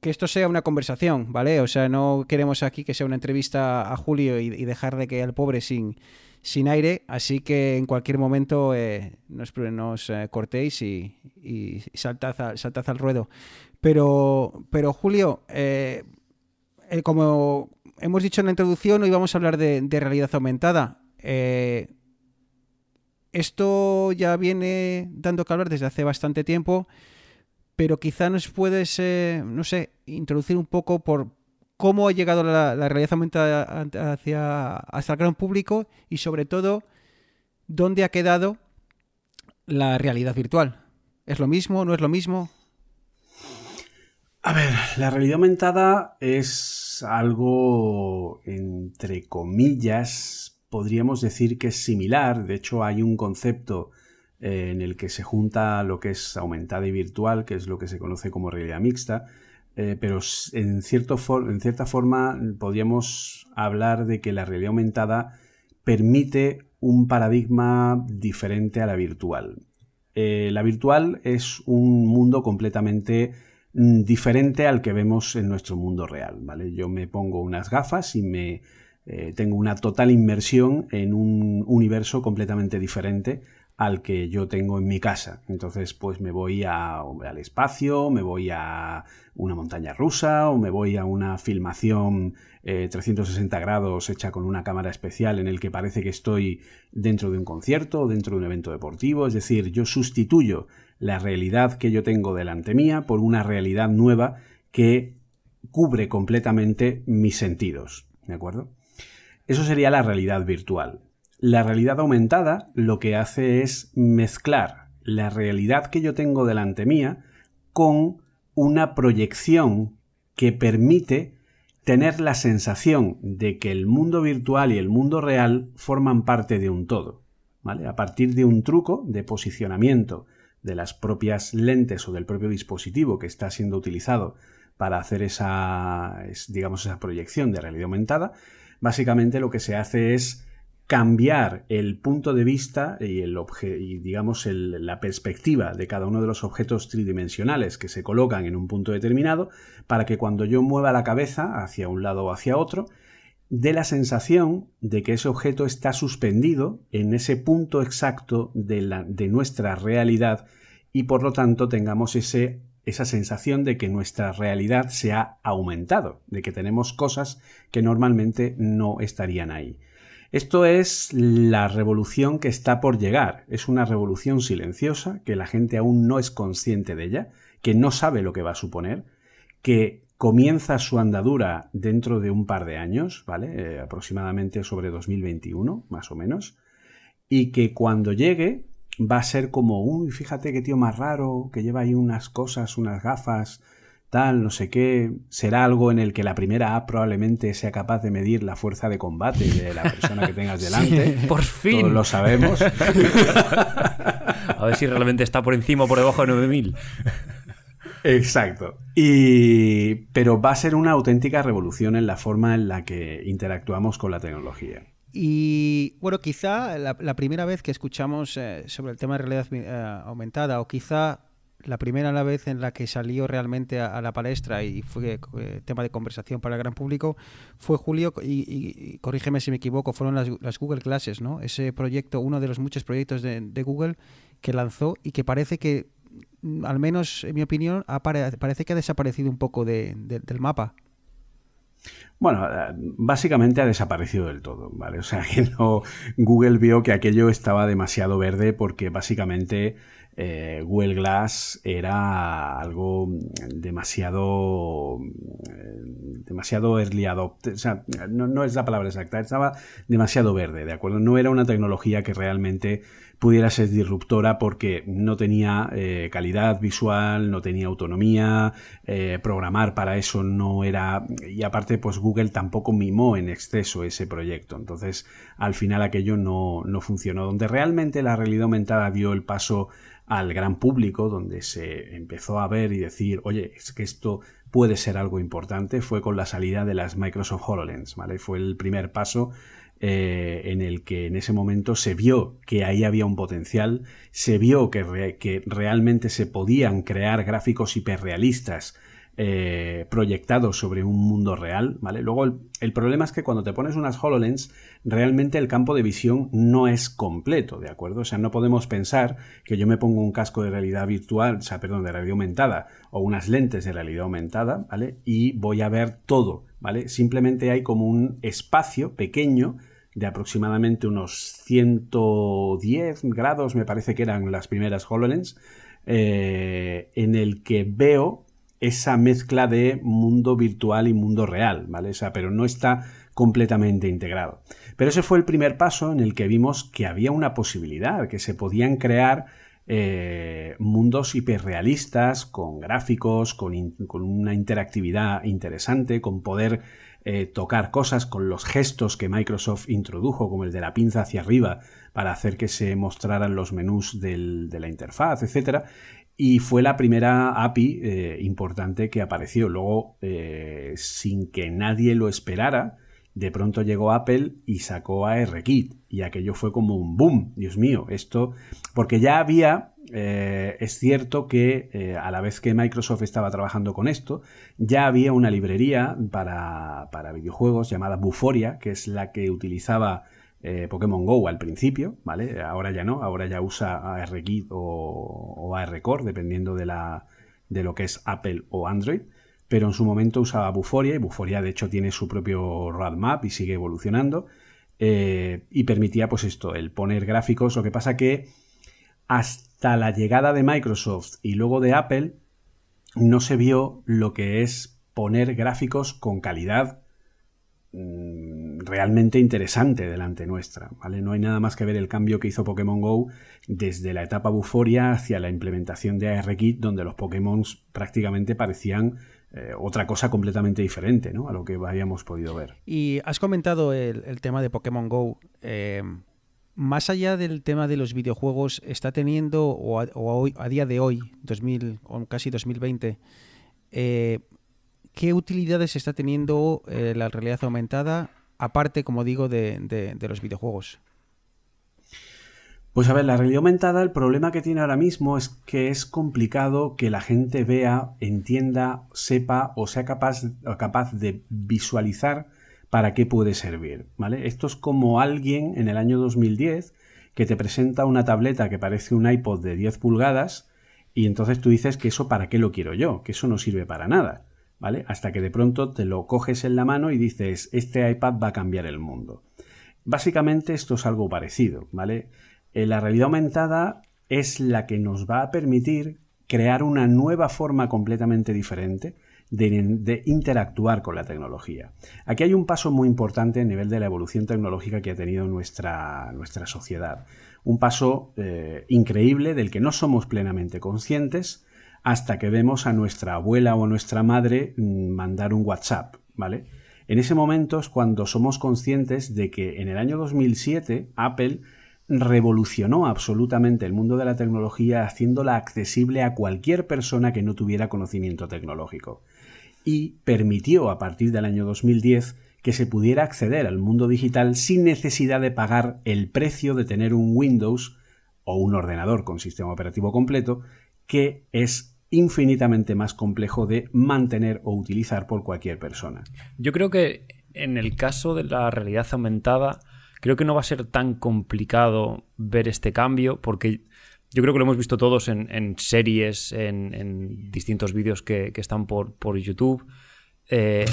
que esto sea una conversación, ¿vale? O sea, no queremos aquí que sea una entrevista a Julio y, y dejar de que al pobre sin, sin aire, así que en cualquier momento eh, nos, nos eh, cortéis y, y saltad, a- al ruedo. Pero, pero Julio, eh, como hemos dicho en la introducción, hoy vamos a hablar de, realidad aumentada. Eh, esto ya viene dando que hablar desde hace bastante tiempo, pero quizá nos puedes, no sé, introducir un poco por cómo ha llegado la, la realidad aumentada hacia, hasta el gran público y sobre todo dónde ha quedado la realidad virtual. ¿Es lo mismo? ¿No es lo mismo? A ver, la realidad aumentada es algo, entre comillas, podríamos decir que es similar. De hecho, hay un concepto eh, en el que se junta lo que es aumentada y virtual, que es lo que se conoce como realidad mixta. Eh, pero en, cierto cierta forma podríamos hablar de que la realidad aumentada permite un paradigma diferente a la virtual. Eh, la virtual es un mundo completamente diferente al que vemos en nuestro mundo real, ¿vale? Yo me pongo unas gafas y me eh, tengo una total inmersión en un universo completamente diferente al que yo tengo en mi casa. Entonces, pues me voy al espacio, me voy a una montaña rusa o me voy a una filmación eh, 360 grados hecha con una cámara especial en el que parece que estoy dentro de un concierto o dentro de un evento deportivo. Es decir, yo sustituyo la realidad que yo tengo delante mía por una realidad nueva que cubre completamente mis sentidos. ¿De acuerdo? Eso sería la realidad virtual. La realidad aumentada lo que hace es mezclar la realidad que yo tengo delante mía con una proyección que permite tener la sensación de que el mundo virtual y el mundo real forman parte de un todo. ¿vale? A partir de un truco de posicionamiento de las propias lentes o del propio dispositivo que está siendo utilizado para hacer esa, es- digamos, esa proyección de realidad aumentada, básicamente lo que se hace es cambiar el punto de vista y, el y digamos la perspectiva de cada uno de los objetos tridimensionales que se colocan en un punto determinado para que cuando yo mueva la cabeza hacia un lado o hacia otro dé la sensación de que ese objeto está suspendido en ese punto exacto de, la- de nuestra realidad y por lo tanto tengamos ese, esa sensación de que nuestra realidad se ha aumentado, de que tenemos cosas que normalmente no estarían ahí. Esto es la revolución que está por llegar. Es una revolución silenciosa, que la gente aún no es consciente de ella, que no sabe lo que va a suponer, que comienza su andadura dentro de un par de años, ¿vale? Eh, aproximadamente sobre 2021, más o menos, y que cuando llegue va a ser como, uy, fíjate qué tío más raro, que lleva ahí unas cosas, unas gafas, tal, no sé qué, será algo en el que la primera app probablemente sea capaz de medir la fuerza de combate de la persona que tengas delante. Por fin. Todos lo sabemos. A ver si realmente está por encima o por debajo de 9000. Exacto. Y... Pero va a ser una auténtica revolución en la forma en la que interactuamos con la tecnología. Y bueno, quizá la, primera vez que escuchamos eh, sobre el tema de realidad eh, aumentada, o quizá la primera la vez en la que salió realmente a, la palestra y fue eh, tema de conversación para el gran público, fue Julio, y, corrígeme si me equivoco, fueron las, Google Classes, ¿no? Ese proyecto, uno de los muchos proyectos de, Google que lanzó y que parece que, al menos en mi opinión, parece que ha desaparecido un poco de- de- del mapa. Bueno, eh, básicamente ha desaparecido del todo, ¿vale? O sea que no. Google vio que aquello estaba demasiado verde porque básicamente eh, Google Glass era algo demasiado. eh, demasiado early. O sea, no, no es la palabra exacta, estaba demasiado verde, ¿de acuerdo? No era una tecnología que realmente pudiera ser disruptora porque no tenía eh, calidad visual, no tenía autonomía, eh, programar para eso no era... Y aparte, pues Google tampoco mimó en exceso ese proyecto. Entonces, al final aquello no, no funcionó. Donde realmente la realidad aumentada dio el paso al gran público, donde se empezó a ver y decir, oye, es que esto puede ser algo importante, fue con la salida de las Microsoft HoloLens, ¿vale? Fue el primer paso eh, en el que en ese momento se vio que ahí había un potencial, se vio que, re- que realmente se podían crear gráficos hiperrealistas eh, proyectados sobre un mundo real, ¿vale? Luego el, el problema es que cuando te pones unas HoloLens, realmente el campo de visión no es completo, ¿de acuerdo? O sea, no podemos pensar que yo me pongo un casco de realidad virtual, o sea, perdón, de realidad aumentada o unas lentes de realidad aumentada, ¿vale? Y voy a ver todo, ¿vale? Simplemente hay como un espacio pequeño de aproximadamente unos 110 grados, me parece que eran las primeras HoloLens, eh, en el que veo esa mezcla de mundo virtual y mundo real, ¿vale? Pero no está completamente integrado. Pero ese fue el primer paso en el que vimos que había una posibilidad, que se podían crear eh, mundos hiperrealistas, con gráficos, con, con una interactividad interesante, con poder eh, tocar cosas, con los gestos que Microsoft introdujo, como el de la pinza hacia arriba, para hacer que se mostraran los menús de la interfaz, etcétera. Y fue la primera API eh, importante que apareció. Luego, eh, sin que nadie lo esperara, de pronto llegó Apple y sacó a RKit. Y aquello fue como un boom. Dios mío, esto. Porque ya había. Eh, es cierto que eh, a la vez que Microsoft estaba trabajando con esto, ya había una librería para, para videojuegos llamada Buforia, que es la que utilizaba eh, Pokémon Go al principio, ¿vale? Ahora ya no, ahora ya usa ARKit o, ARCore, dependiendo de, la, de lo que es Apple o Android. Pero en su momento usaba Buforia y Buforia de hecho tiene su propio roadmap y sigue evolucionando. y permitía pues esto, el poner gráficos. Lo que pasa que hasta la llegada de Microsoft y luego de Apple no se vio lo que es poner gráficos con calidad mm, realmente interesante delante nuestra, ¿vale? No hay nada más que ver el cambio que hizo Pokémon Go desde la etapa Buforia hacia la implementación de ARKit, donde los Pokémon prácticamente parecían eh, otra cosa completamente diferente, ¿no? A lo que habíamos podido ver. Y has comentado el, el tema de Pokémon Go. eh, más allá del tema de los videojuegos, está teniendo, o a, o a hoy- a día de hoy, 2000, o casi 2020, eh, ¿qué utilidades está teniendo eh, la realidad aumentada, aparte, como digo, de, de- los videojuegos? Pues a ver, la realidad aumentada, el problema que tiene ahora mismo es que es complicado que la gente vea, entienda, sepa o sea capaz, capaz de visualizar para qué puede servir, ¿vale? Esto es como alguien en el año 2010 que te presenta una tableta que parece un iPod de 10 pulgadas y entonces tú dices que eso para qué lo quiero yo, que eso no sirve para nada, ¿vale? Hasta que de pronto te lo coges en la mano y dices, este iPad va a cambiar el mundo. Básicamente esto es algo parecido, ¿vale? Eh, La realidad aumentada es la que nos va a permitir crear una nueva forma completamente diferente de, interactuar con la tecnología. Aquí hay un paso muy importante a nivel de la evolución tecnológica que ha tenido nuestra, nuestra sociedad. Un paso eh, increíble del que no somos plenamente conscientes hasta que vemos a nuestra abuela o a nuestra madre mm, mandar un WhatsApp, ¿vale? En ese momento es cuando somos conscientes de que en el año 2007 Apple revolucionó absolutamente el mundo de la tecnología haciéndola accesible a cualquier persona que no tuviera conocimiento tecnológico y permitió a partir del año 2010 que se pudiera acceder al mundo digital sin necesidad de pagar el precio de tener un Windows o un ordenador con sistema operativo completo que es infinitamente más complejo de mantener o utilizar por cualquier persona. Yo creo que en el caso de la realidad aumentada, creo que no va a ser tan complicado ver este cambio, porque yo creo que lo hemos visto todos en, series, en, distintos vídeos que, están por, YouTube, eh,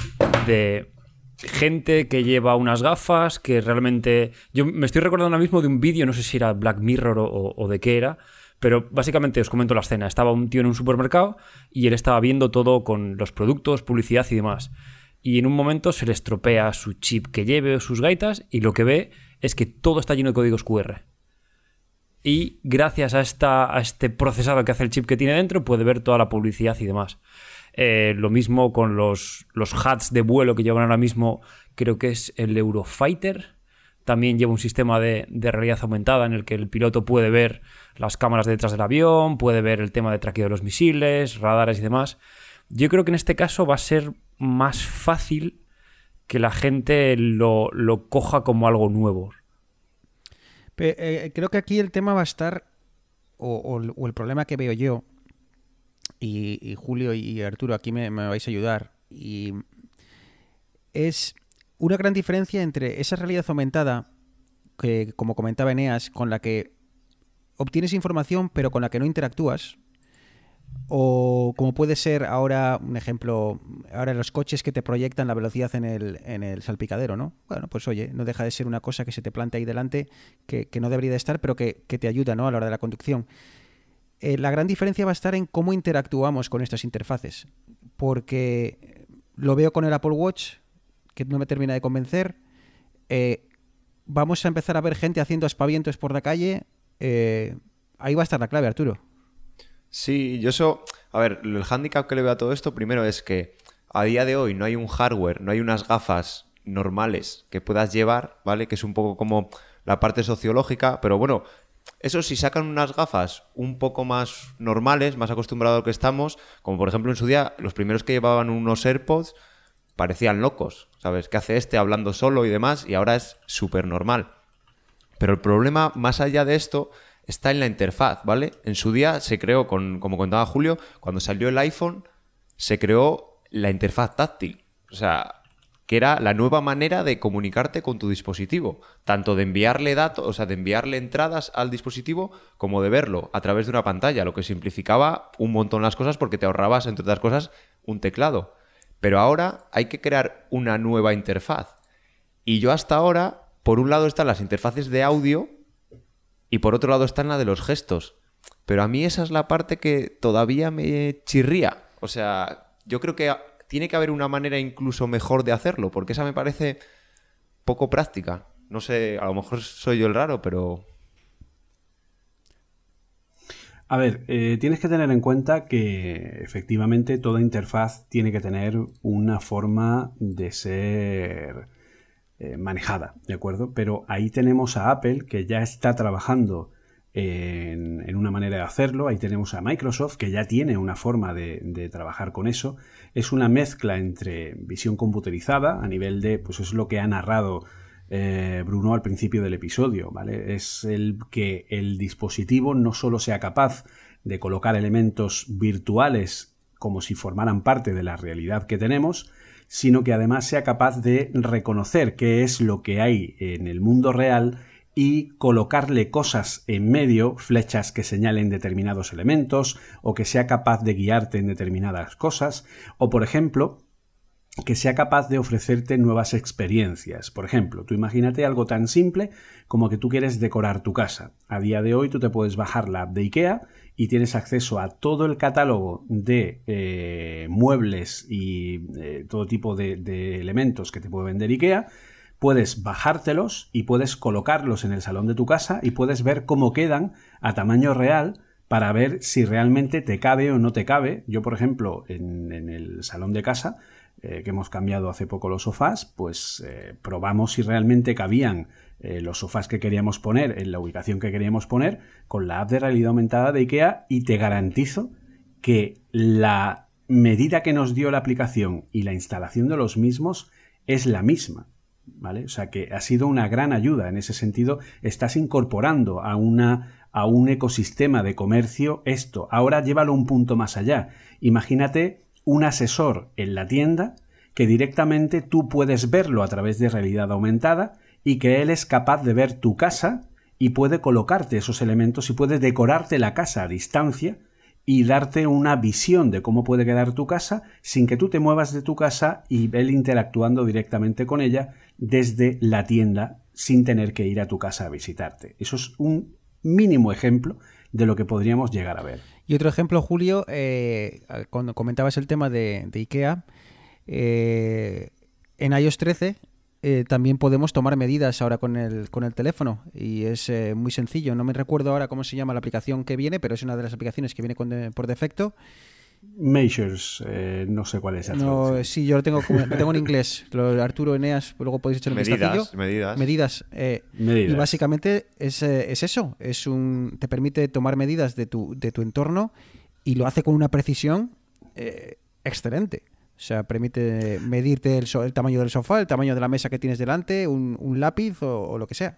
de gente que lleva unas gafas que realmente... Yo me estoy recordando ahora mismo de un vídeo, no sé si era Black Mirror o- o de qué era, pero básicamente os comento la escena. Estaba un tío en un supermercado y él estaba viendo todo con los productos, publicidad y demás. Y en un momento se le estropea su chip que lleve o sus gaitas y lo que ve es que todo está lleno de códigos QR. Y gracias a, esta, a este procesado que hace el chip que tiene dentro puede ver toda la publicidad y demás. Eh, lo mismo con los, los hats de vuelo que llevan ahora mismo, creo que es el Eurofighter. También lleva un sistema de, de realidad aumentada en el que el piloto puede ver las cámaras detrás del avión, puede ver el tema de traqueo de los misiles, radares y demás. Yo creo que en este caso va a ser más fácil que la gente lo, lo coja como algo nuevo. Pe- eh, creo que aquí el tema va a estar, o, el- problema que veo yo, y, Julio y Arturo, aquí me, me vais a ayudar, y es una gran diferencia entre esa realidad aumentada, que como comentaba Eneas, con la que obtienes información pero con la que no interactúas, o como puede ser ahora un ejemplo, ahora los coches que te proyectan la velocidad en el, en el salpicadero, ¿no? Bueno, pues oye, no deja de ser una cosa que se te plantea ahí delante, que, que no debería de estar, pero que, que te ayuda, ¿no? A la hora de la conducción. Eh, la gran diferencia va a estar en cómo interactuamos con estas interfaces, porque lo veo con el Apple Watch, que no me termina de convencer. Eh, vamos a empezar a ver gente haciendo aspavientos por la calle. eh, ahí va a estar la clave, Arturo. Sí, yo eso. A ver, el hándicap que le veo a todo esto primero es que a día de hoy no hay un hardware, no hay unas gafas normales que puedas llevar, ¿vale? Que es un poco como la parte sociológica, pero bueno, eso si sacan unas gafas un poco más normales, más acostumbrados que estamos, como por ejemplo en su día, los primeros que llevaban unos AirPods parecían locos, ¿sabes? ¿Qué hace este hablando solo y demás? Y ahora es súper normal. Pero el problema, más allá de esto, está en la interfaz, ¿vale? En su día se creó, como contaba Julio, cuando salió el iPhone, se creó la interfaz táctil. O sea, que era la nueva manera de comunicarte con tu dispositivo. Tanto de enviarle datos, o sea, de enviarle entradas al dispositivo, como de verlo a través de una pantalla, lo que simplificaba un montón las cosas porque te ahorrabas, entre otras cosas, un teclado. Pero ahora hay que crear una nueva interfaz. Y yo hasta ahora, por un lado están las interfaces de audio y por otro lado están la de los gestos. Pero a mí esa es la parte que todavía me chirría. O sea, yo creo que tiene que haber una manera incluso mejor de hacerlo, porque esa me parece poco práctica. No sé, a lo mejor soy yo el raro, pero... A ver, eh, tienes que tener en cuenta que efectivamente toda interfaz tiene que tener una forma de ser eh, manejada, ¿de acuerdo? Pero ahí tenemos a Apple que ya está trabajando en, una manera de hacerlo, ahí tenemos a Microsoft que ya tiene una forma de, de trabajar con eso. Es una mezcla entre visión computerizada a nivel de, pues es lo que ha narrado eh, Bruno al principio del episodio, ¿vale? Es el que el dispositivo no solo sea capaz de colocar elementos virtuales como si formaran parte de la realidad que tenemos, sino que además sea capaz de reconocer qué es lo que hay en el mundo real y colocarle cosas en medio, flechas que señalen determinados elementos, o que sea capaz de guiarte en determinadas cosas, o por ejemplo, que sea capaz de ofrecerte nuevas experiencias. Por ejemplo, tú imagínate algo tan simple como que tú quieres decorar tu casa. A día de hoy tú te puedes bajar la app de IKEA y tienes acceso a todo el catálogo de eh, muebles y eh, todo tipo de, elementos que te puede vender IKEA. Puedes bajártelos y puedes colocarlos en el salón de tu casa y puedes ver cómo quedan a tamaño real para ver si realmente te cabe o no te cabe. Yo, por ejemplo, en, el salón de casa eh, que hemos cambiado hace poco los sofás, pues probamos si realmente cabían eh, los sofás que queríamos poner en la ubicación que queríamos poner con la app de realidad aumentada de IKEA y te garantizo que la medida que nos dio la aplicación y la instalación de los mismos es la misma. ¿Vale? O sea que ha sido una gran ayuda en ese sentido. Estás incorporando a una a un ecosistema de comercio esto. Ahora llévalo un punto más allá. Imagínate un asesor en la tienda que directamente tú puedes verlo a través de realidad aumentada y que él es capaz de ver tu casa y puede colocarte esos elementos y puede decorarte la casa a distancia y darte una visión de cómo puede quedar tu casa sin que tú te muevas de tu casa y él interactuando directamente con ella desde la tienda sin tener que ir a tu casa a visitarte. Eso es un mínimo ejemplo de lo que podríamos llegar a ver. Y otro ejemplo, Julio, eh, cuando comentabas el tema de, IKEA, eh, en iOS 13 eh, también podemos tomar medidas ahora con el, con el teléfono y es eh, muy sencillo. No me recuerdo ahora cómo se llama la aplicación que viene, pero es una de las aplicaciones que viene con de- por defecto. Measures, eh, no sé cuál es la No, sí, yo lo tengo, como- lo tengo en inglés. Lo- Arturo Eneas, luego podéis echar un Medidas, vistacillo. medidas. Medidas. eh, Medidas. Y básicamente es, eh, es eso. Es un, te permite tomar medidas de tu, de tu entorno y lo hace con una precisión eh, excelente. O sea, permite medirte el, tamaño del sofá, el tamaño de la mesa que tienes delante, un, lápiz o, o lo que sea.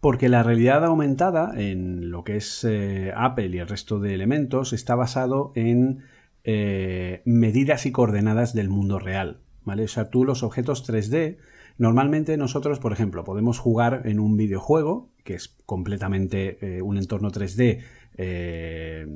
Porque la realidad aumentada en lo que es eh, Apple y el resto de elementos está basado en eh, medidas y coordenadas del mundo real. ¿vale? O sea, tú los objetos 3D, normalmente nosotros, por ejemplo, podemos jugar en un videojuego, que es completamente eh, un entorno 3D eh,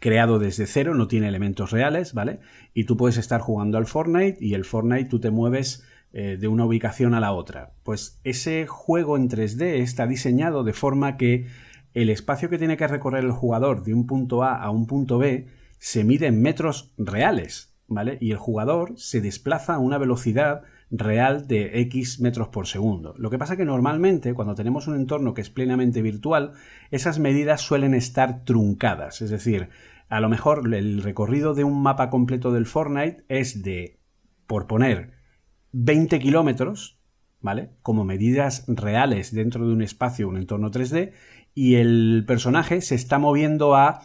creado desde cero, no tiene elementos reales, ¿vale? Y tú puedes estar jugando al Fortnite y el Fortnite tú te mueves eh, de una ubicación a la otra. Pues ese juego en 3D está diseñado de forma que el espacio que tiene que recorrer el jugador de un punto A a un punto B se mide en metros reales, ¿vale? Y el jugador se desplaza a una velocidad real de X metros por segundo. Lo que pasa que normalmente cuando tenemos un entorno que es plenamente virtual, esas medidas suelen estar truncadas, es decir, a lo mejor el recorrido de un mapa completo del Fortnite es de, por poner, 20 kilómetros, ¿vale? Como medidas reales dentro de un espacio, un entorno 3D, y el personaje se está moviendo a,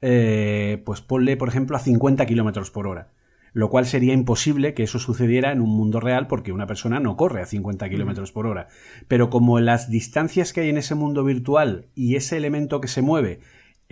eh, pues ponle, por ejemplo, a 50 kilómetros por hora. Lo cual sería imposible que eso sucediera en un mundo real porque una persona no corre a 50 kilómetros por hora. Pero como las distancias que hay en ese mundo virtual y ese elemento que se mueve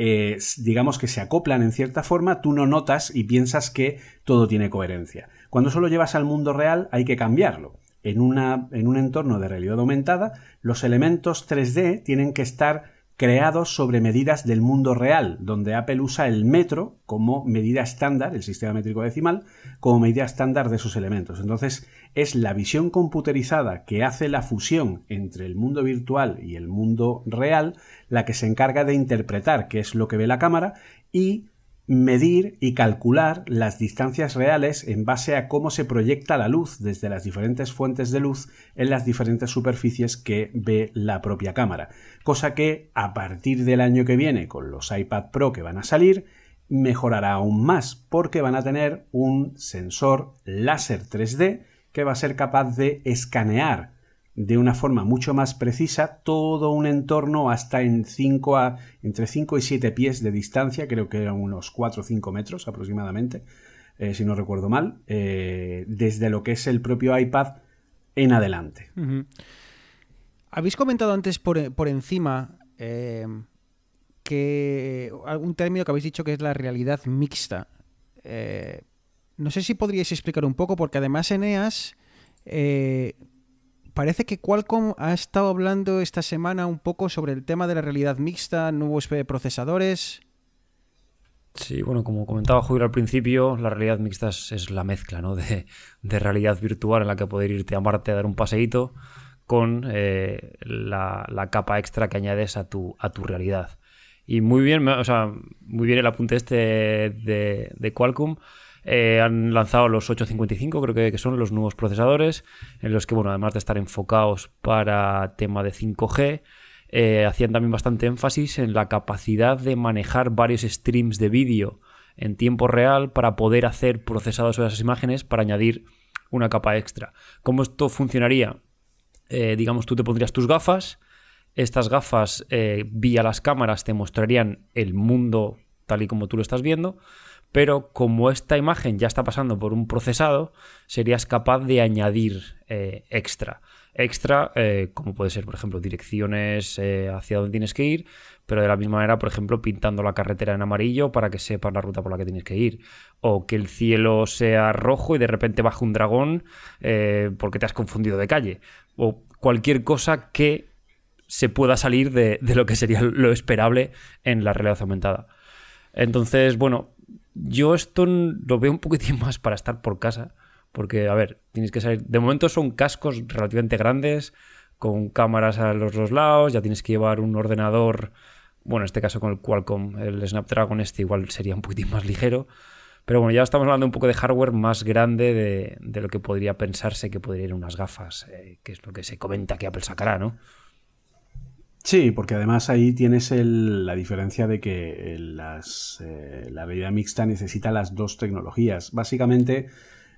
eh, digamos que se acoplan en cierta forma, tú no notas y piensas que todo tiene coherencia. Cuando eso lo llevas al mundo real hay que cambiarlo. En, una, en un entorno de realidad aumentada, los elementos 3D tienen que estar creados sobre medidas del mundo real, donde Apple usa el metro como medida estándar, el sistema métrico decimal, como medida estándar de esos elementos. Entonces, es la visión computerizada que hace la fusión entre el mundo virtual y el mundo real la que se encarga de interpretar qué es lo que ve la cámara y medir y calcular las distancias reales en base a cómo se proyecta la luz desde las diferentes fuentes de luz en las diferentes superficies que ve la propia cámara. Cosa que a partir del año que viene con los iPad Pro que van a salir mejorará aún más porque van a tener un sensor láser 3D que va a ser capaz de escanear de una forma mucho más precisa todo un entorno hasta en 5 a entre 5 y 7 pies de distancia, creo que eran unos 4 o 5 metros aproximadamente, eh, si no recuerdo mal, eh, desde lo que es el propio iPad en adelante. Habéis comentado antes por, por encima eh, que algún término que habéis dicho que es la realidad mixta. Eh, no sé si podríais explicar un poco, porque además Eneas eh, parece que Qualcomm ha estado hablando esta semana un poco sobre el tema de la realidad mixta, nuevos eh, procesadores. Sí, bueno, como comentaba Julio al principio, la realidad mixta es, la mezcla ¿no? de, realidad virtual en la que poder irte a Marte a dar un paseíto con eh, la, capa extra que añades a tu, realidad. Y muy bien, o sea, muy bien el apunte este de Qualcomm. Eh, han lanzado los 855, creo que, que son los nuevos procesadores, en los que, bueno, además de estar enfocados para tema de 5G, eh, hacían también bastante énfasis en la capacidad de manejar varios streams de vídeo en tiempo real para poder hacer procesados esas imágenes para añadir una capa extra. ¿Cómo esto funcionaría? Eh, digamos, tú te pondrías tus gafas, estas gafas vía las cámaras te mostrarían el mundo tal y como tú lo estás viendo, pero como esta imagen ya está pasando por un procesado, serías capaz de añadir eh, extra. Extra, eh, como puede ser, por ejemplo, direcciones eh, hacia donde tienes que ir, pero de la misma manera, por ejemplo, pintando la carretera en amarillo para que sepas la ruta por la que tienes que ir. O que el cielo sea rojo y de repente baje un dragón porque te has confundido de calle. O cualquier cosa que se pueda salir de, de lo que sería lo esperable en la realidad aumentada. Entonces, bueno, yo esto lo veo un poquitín más para estar por casa. Porque, a ver, tienes que salir. De momento son cascos relativamente grandes, con cámaras a los dos lados. Ya tienes que llevar un ordenador. Bueno, en este caso con el Qualcomm, el Snapdragon este igual sería un poquitín más ligero. Pero bueno, ya estamos hablando un poco de hardware más grande de, de lo que podría pensarse que podría ir unas gafas, eh, que es lo que se comenta que Apple sacará, ¿no? Sí, porque además ahí tienes el- la diferencia de que las, eh, la realidad mixta necesita las dos tecnologías. Básicamente,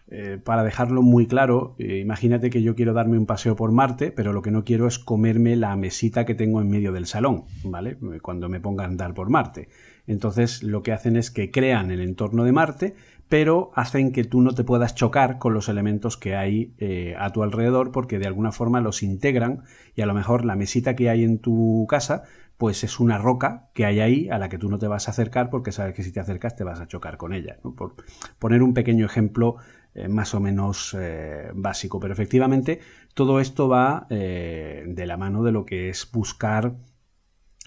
eh, para dejarlo muy claro, eh, imagínate que yo quiero darme un paseo por Marte, pero lo que no quiero es comerme la mesita que tengo en medio del salón, ¿vale? Cuando me ponga a andar por Marte. Entonces, lo que hacen es que crean el entorno de Marte, pero hacen que tú no te puedas chocar con los elementos que hay eh, a tu alrededor porque de alguna forma los integran y a lo mejor la mesita que hay en tu casa pues es una roca que hay ahí a la que tú no te vas a acercar porque sabes que si te acercas te vas a chocar con ella. Por poner un pequeño ejemplo eh, más o menos eh, básico, pero efectivamente todo esto va de la mano de lo que es buscar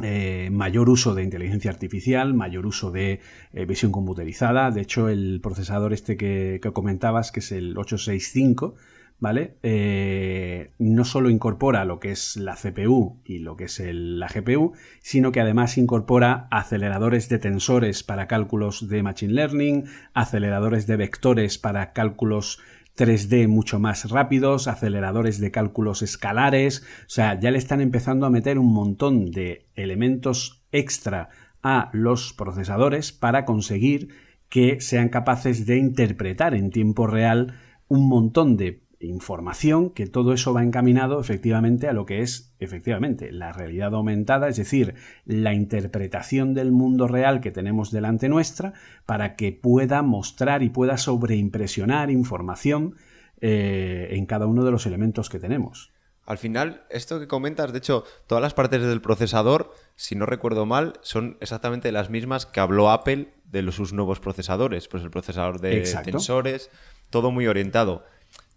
eh, mayor uso de inteligencia artificial, mayor uso de eh, visión computerizada. De hecho, el procesador este que, comentabas, que es el 865, ¿vale? Eh, no solo incorpora lo que es la CPU y lo que es la GPU, sino que además incorpora aceleradores de tensores para cálculos de Machine Learning, aceleradores de vectores para cálculos 3D mucho más rápidos, aceleradores de cálculos escalares, o sea, ya le están empezando a meter un montón de elementos extra a los procesadores para conseguir que sean capaces de interpretar en tiempo real un montón de información que todo eso va encaminado efectivamente a lo que es efectivamente la realidad aumentada, es decir, la interpretación del mundo real que tenemos delante nuestra para que pueda mostrar y pueda sobreimpresionar información eh, en cada uno de los elementos que tenemos. Al final, esto que comentas, de hecho, todas las partes del procesador, si no recuerdo mal, son exactamente las mismas que habló Apple de los, sus nuevos procesadores. Pues el procesador de Exacto. tensores, todo muy orientado.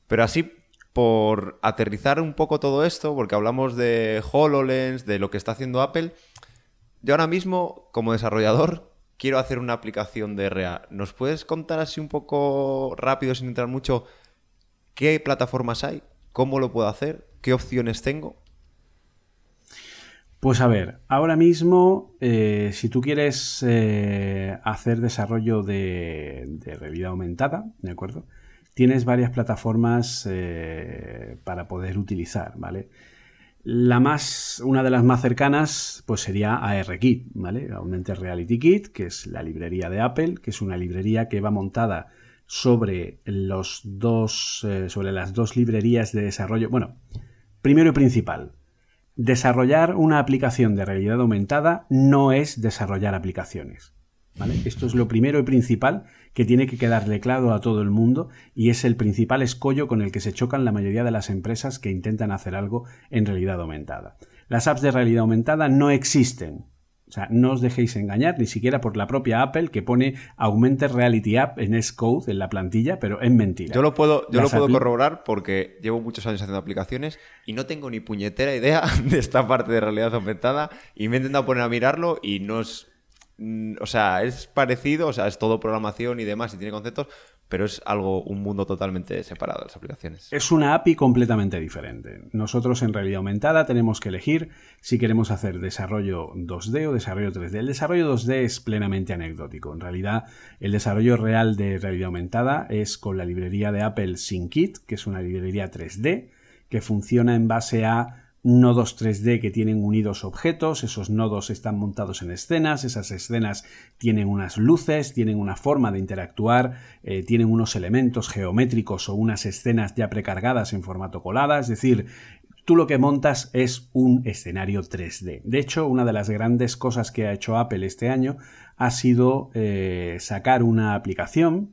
Pero así, por aterrizar un poco todo esto, porque hablamos de HoloLens, de lo que está haciendo Apple, yo ahora mismo, como desarrollador, quiero hacer una aplicación de RA. ¿Nos puedes contar así un poco rápido, sin entrar mucho, qué plataformas hay? ¿Cómo lo puedo hacer? ¿Qué opciones tengo? Pues a ver, ahora mismo, eh, si tú quieres eh, hacer desarrollo de, de realidad aumentada, ¿de acuerdo? Tienes varias plataformas eh, para poder utilizar, ¿vale? La más, una de las más cercanas, pues sería ARKit, ¿vale? Augmented Reality Kit, que es la librería de Apple, que es una librería que va montada sobre los dos, eh, sobre las dos librerías de desarrollo. Bueno, primero y principal, desarrollar una aplicación de realidad aumentada no es desarrollar aplicaciones. ¿Vale? Esto es lo primero y principal que tiene que quedarle claro a todo el mundo y es el principal escollo con el que se chocan la mayoría de las empresas que intentan hacer algo en realidad aumentada. Las apps de realidad aumentada no existen. O sea, no os dejéis engañar, ni siquiera por la propia Apple que pone Augmented Reality App en S-Code en la plantilla, pero es mentira. Yo lo puedo, yo lo puedo corroborar porque llevo muchos años haciendo aplicaciones y no tengo ni puñetera idea de esta parte de realidad aumentada y me he intentado poner a mirarlo y no es... mm, O sea, es parecido, o sea, es todo programación y demás y tiene conceptos, pero es algo, un mundo totalmente separado de las aplicaciones. Es una API completamente diferente. Nosotros en realidad aumentada tenemos que elegir si queremos hacer desarrollo 2D o desarrollo 3D. El desarrollo 2D es plenamente anecdótico. En realidad, el desarrollo real de realidad aumentada es con la librería de Apple SyncKit, que es una librería 3D que funciona en base a nodos 3D que tienen unidos objetos, esos nodos están montados en escenas, esas escenas tienen unas luces, tienen una forma de interactuar, eh, tienen unos elementos geométricos o unas escenas ya precargadas en formato colada, es decir, tú lo que montas es un escenario 3D. De hecho, una de las grandes cosas que ha hecho Apple este año ha sido eh, sacar una aplicación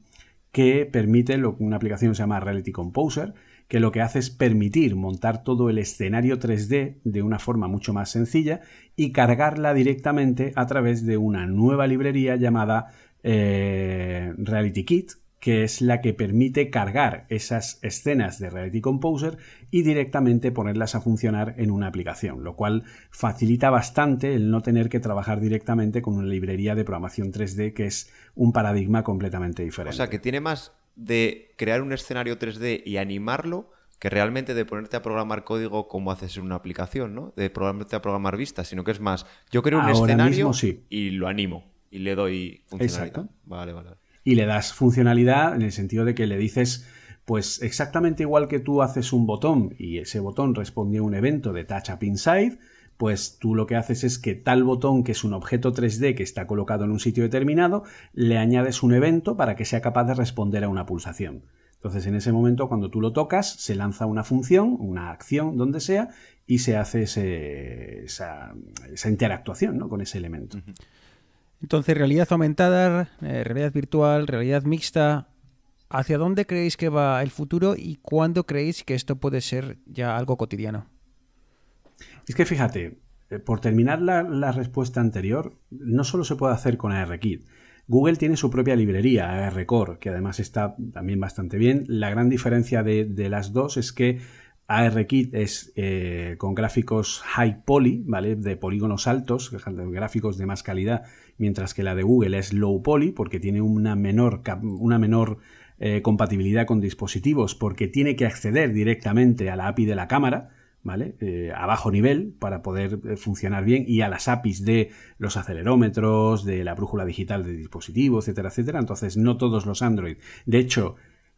que permite, lo- una aplicación que se llama Reality Composer, que lo que hace es permitir montar todo el escenario 3D de una forma mucho más sencilla y cargarla directamente a través de una nueva librería llamada eh, Reality Kit, que es la que permite cargar esas escenas de Reality Composer y directamente ponerlas a funcionar en una aplicación, lo cual facilita bastante el no tener que trabajar directamente con una librería de programación 3D que es un paradigma completamente O diferente. sea, que tiene más de crear un escenario 3D y animarlo que realmente de ponerte a programar código como haces en una aplicación, ¿no? De ponerte a programar vistas, sino que es más, yo creo un Ahora escenario mismo sí. y lo animo y le doy funcionalidad. Exacto. Vale, vale. vale. y le das funcionalidad en el sentido de que le dices, pues exactamente igual que tú haces un botón y ese botón responde a un evento de Touch Up Inside, pues tú lo que haces es que tal botón, que es un objeto 3D que está colocado en un sitio determinado, le añades un evento para que sea capaz de responder a una pulsación. Entonces, en ese momento, cuando tú lo tocas, se lanza una función, una acción, donde sea, y se hace ese- esa, esa interactuación ¿no? con ese elemento. Entonces, realidad aumentada, eh, realidad virtual, realidad mixta. ¿Hacia dónde creéis que va el futuro y cuándo creéis que esto puede ser ya algo cotidiano? Es que fíjate, eh, por terminar la, respuesta anterior, no solo se puede hacer con ARKit. Google tiene su propia librería, ARCore, que además está también bastante bien. La gran diferencia de, las dos es que ARKit es eh, con gráficos high poly, ¿vale? De polígonos altos, gráficos de más calidad, mientras que la de Google es low poly, porque tiene una menor, cap- una menor eh, compatibilidad con dispositivos, porque tiene que acceder directamente a la API de la cámara. ¿Vale? Eh, a bajo nivel para poder eh, funcionar bien y a las APIs de los acelerómetros, de la brújula digital de dispositivo, etcétera, etcétera. Entonces, no todos los Android. De hecho,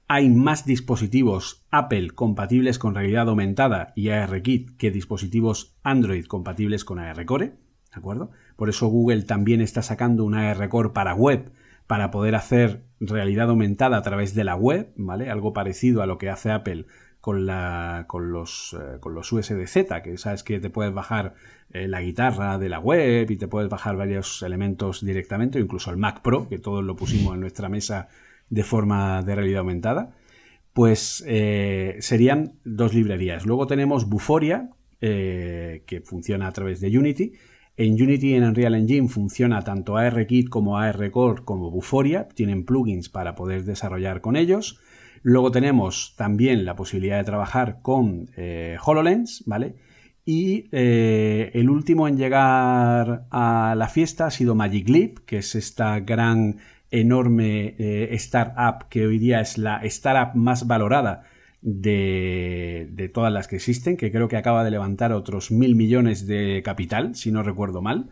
hay más dispositivos Apple compatibles con realidad aumentada y ARKit que dispositivos Android compatibles con ARCore, ¿de acuerdo? Por eso Google también está sacando un ARCore para web para poder hacer realidad aumentada a través de la web, ¿vale? Algo parecido a lo que hace Apple con, la, con, los, eh, los USDZ, que sabes que te puedes bajar eh, la guitarra de la web y te puedes bajar varios elementos directamente, incluso el Mac Pro, que todos lo pusimos en nuestra mesa de forma de realidad aumentada, pues eh, serían dos librerías. Luego tenemos Buforia, que funciona a través de Unity. En Unity en Unreal Engine funciona tanto ARKit como ARCore como Buforia. Tienen plugins para poder desarrollar con ellos. Luego tenemos también la posibilidad de trabajar con eh, HoloLens, ¿vale? Y eh, el último en llegar a la fiesta ha sido Magic Leap, que es esta gran, enorme eh, startup que hoy día es la startup más valorada de, de, todas las que existen, que creo que acaba de levantar otros mil millones de capital, si no recuerdo mal,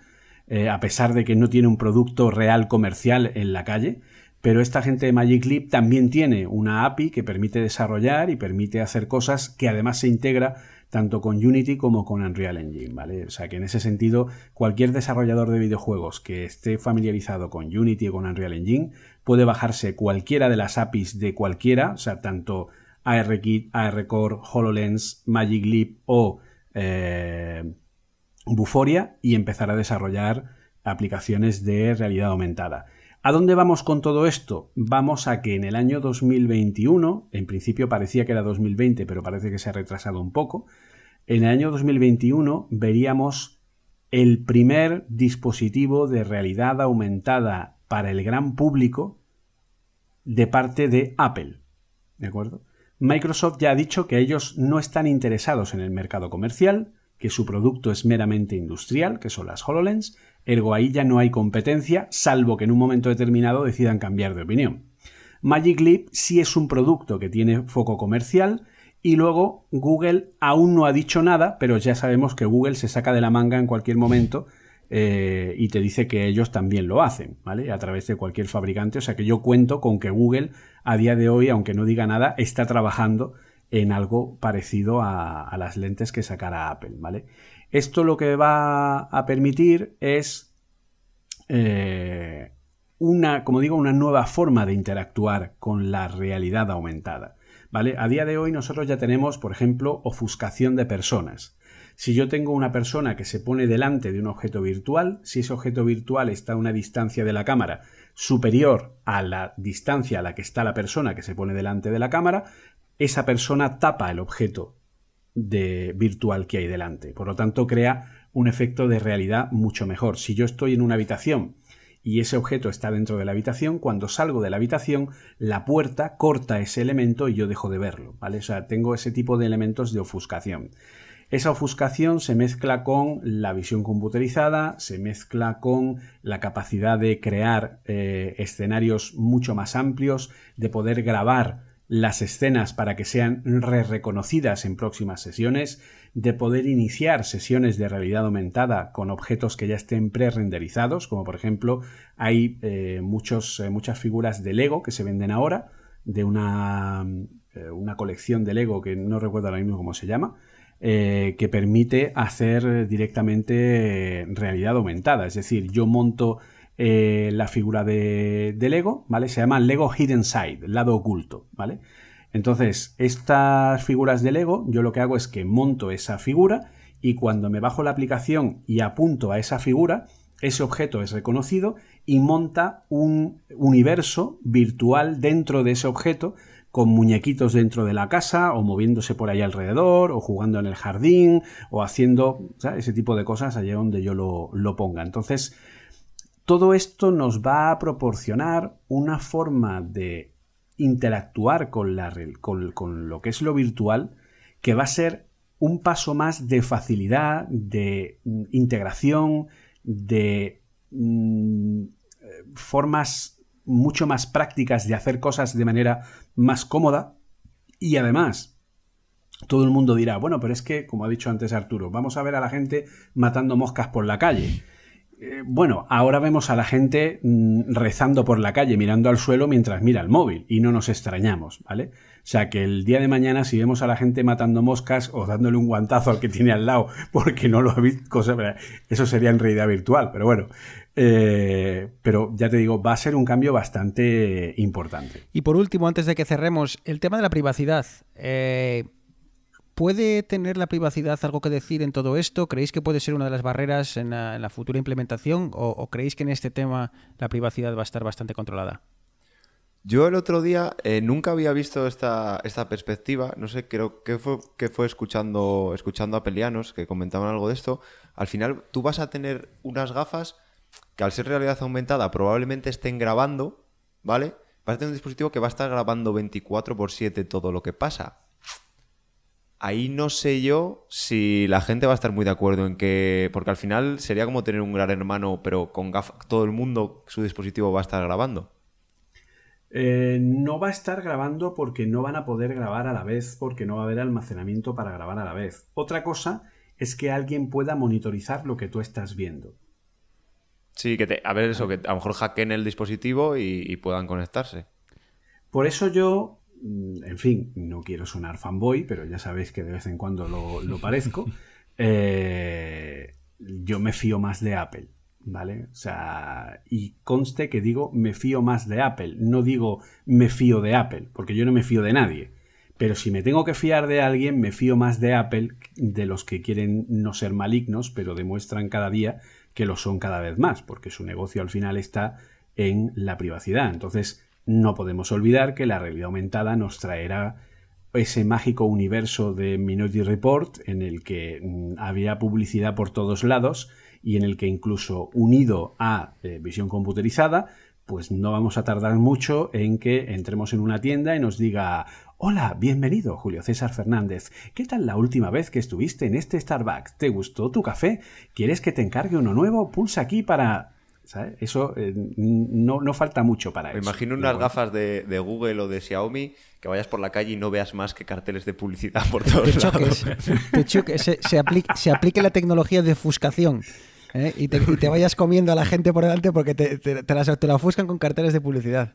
a pesar de que no tiene un producto real comercial en la calle. Pero esta gente de Magic Leap también tiene una API que permite desarrollar y permite hacer cosas que además se integra tanto con Unity como con Unreal Engine, ¿vale? O sea que en ese sentido, cualquier desarrollador de videojuegos que esté familiarizado con Unity o con Unreal Engine puede bajarse cualquiera de las APIs de cualquiera, o sea, tanto ARKit, ARCore, HoloLens, Magic Leap o eh, Buforia y empezar a desarrollar aplicaciones de realidad aumentada. ¿A dónde vamos con todo esto? Vamos a que en el año 2021, en principio parecía que era 2020, pero parece que se ha retrasado un poco, en el año 2021 veríamos el primer dispositivo de realidad aumentada para el gran público de parte de Apple. ¿De acuerdo? Microsoft ya ha dicho que ellos no están interesados en el mercado comercial, que su producto es meramente industrial, que son las HoloLens, ergo ahí ya no hay competencia, salvo que en un momento determinado decidan cambiar de opinión. Magic Leap sí es un producto que tiene foco comercial y luego Google aún no ha dicho nada, pero ya sabemos que Google se saca de la manga en cualquier momento eh, y te dice que ellos también lo hacen, ¿vale? A través de cualquier fabricante. O sea que yo cuento con que Google a día de hoy, aunque no diga nada, está trabajando en algo parecido a, a las lentes que sacará Apple, ¿vale? Esto lo que va a permitir es eh, una, como digo, una nueva forma de interactuar con la realidad aumentada. ¿Vale? A día de hoy nosotros ya tenemos, por ejemplo, ofuscación de personas. Si yo tengo una persona que se pone delante de un objeto virtual, si ese objeto virtual está a una distancia de la cámara superior a la distancia a la que está la persona que se pone delante de la cámara, esa persona tapa el objeto de virtual que hay delante. Por lo tanto, crea un efecto de realidad mucho mejor. Si yo estoy en una habitación y ese objeto está dentro de la habitación, cuando salgo de la habitación, la puerta corta ese elemento y yo dejo de verlo, ¿vale? O sea, tengo ese tipo de elementos de ofuscación. Esa ofuscación se mezcla con la visión computerizada, se mezcla con la capacidad de crear eh, escenarios mucho más amplios, de poder grabar las escenas para que sean re reconocidas en próximas sesiones, de poder iniciar sesiones de realidad aumentada con objetos que ya estén pre-renderizados, como por ejemplo hay eh, muchos, eh, muchas figuras de Lego que se venden ahora, de una, eh, una colección de Lego que no recuerdo ahora mismo cómo se llama, que permite hacer directamente realidad aumentada. Es decir, yo monto la figura de, de, Lego, ¿vale? Se llama Lego Hidden Side, lado oculto, ¿vale? Entonces, estas figuras de Lego, yo lo que hago es que monto esa figura y cuando me bajo la aplicación y apunto a esa figura, ese objeto es reconocido y monta un universo virtual dentro de ese objeto con muñequitos dentro de la casa o moviéndose por ahí alrededor o jugando en el jardín o haciendo ese tipo de cosas allá donde yo lo, lo ponga. Entonces, todo esto nos va a proporcionar una forma de interactuar con, la, con, lo que es lo virtual, que va a ser un paso más de facilidad, de mm, integración, de mm, formas mucho más prácticas de hacer cosas de manera más cómoda y además todo el mundo dirá, bueno, pero es que, como ha dicho antes Arturo, vamos a ver a la gente matando moscas por la calle. Eh, bueno, ahora vemos a la gente mm, rezando por la calle, mirando al suelo mientras mira el móvil y no nos extrañamos, ¿vale? O sea que el día de mañana si vemos a la gente matando moscas o dándole un guantazo al que tiene al lado porque no lo ha visto, eso sería en realidad virtual, pero bueno. Eh, pero ya te digo, va a ser un cambio bastante importante. Y por último, antes de que cerremos, el tema de la privacidad. Eh, ¿Puede tener la privacidad algo que decir en todo esto? ¿Creéis que puede ser una de las barreras en la, futura implementación? O, creéis que en este tema la privacidad va a estar bastante controlada? Yo el otro día eh, nunca había visto esta, esta, perspectiva. No sé, creo que fue, que fue escuchando, escuchando a pelianos que comentaban algo de esto. Al final, tú vas a tener unas gafas que al ser realidad aumentada probablemente estén grabando, ¿vale? Vas a tener un dispositivo que va a estar grabando 24 por 7 todo lo que pasa ahí no sé yo si la gente va a estar muy de acuerdo en que. Porque al final sería como tener un gran hermano, pero con gafas. Todo el mundo, su dispositivo va a estar grabando. Eh, no va a estar grabando porque no van a poder grabar a la vez, porque no va a haber almacenamiento para grabar a la vez. Otra cosa es que alguien pueda monitorizar lo que tú estás viendo. Sí, que te, a ver eso, que a lo mejor hackeen el dispositivo y puedan conectarse. Por eso yo en fin, no quiero sonar fanboy, pero ya sabéis que de vez en cuando lo, parezco. Eh, yo me fío más de Apple, ¿vale? O sea, y conste que digo me fío más de Apple, no digo me fío de Apple, porque yo no me fío de nadie. Pero si me tengo que fiar de alguien, me fío más de Apple, de los que quieren no ser malignos, pero demuestran cada día que lo son cada vez más, porque su negocio al final está en la privacidad. Entonces, no podemos olvidar que la realidad aumentada nos traerá ese mágico universo de Minority Report en el que mm, había publicidad por todos lados y en el que incluso unido a eh, visión computerizada, pues no vamos a tardar mucho en que entremos en una tienda y nos diga Hola, bienvenido, Julio César Fernández. ¿Qué tal la última vez que estuviste en este Starbucks? ¿Te gustó tu café? ¿Quieres que te encargue uno nuevo? Pulsa aquí para... Eso eh, no, falta mucho para eso. Me imagino unas gafas de, Google o de Xiaomi que vayas por la calle y no veas más que carteles de publicidad por todos lados. se, aplique, la tecnología de ofuscación. ¿eh? Y, te, vayas comiendo a la gente por delante porque te, te, las, la ofuscan con carteles de publicidad.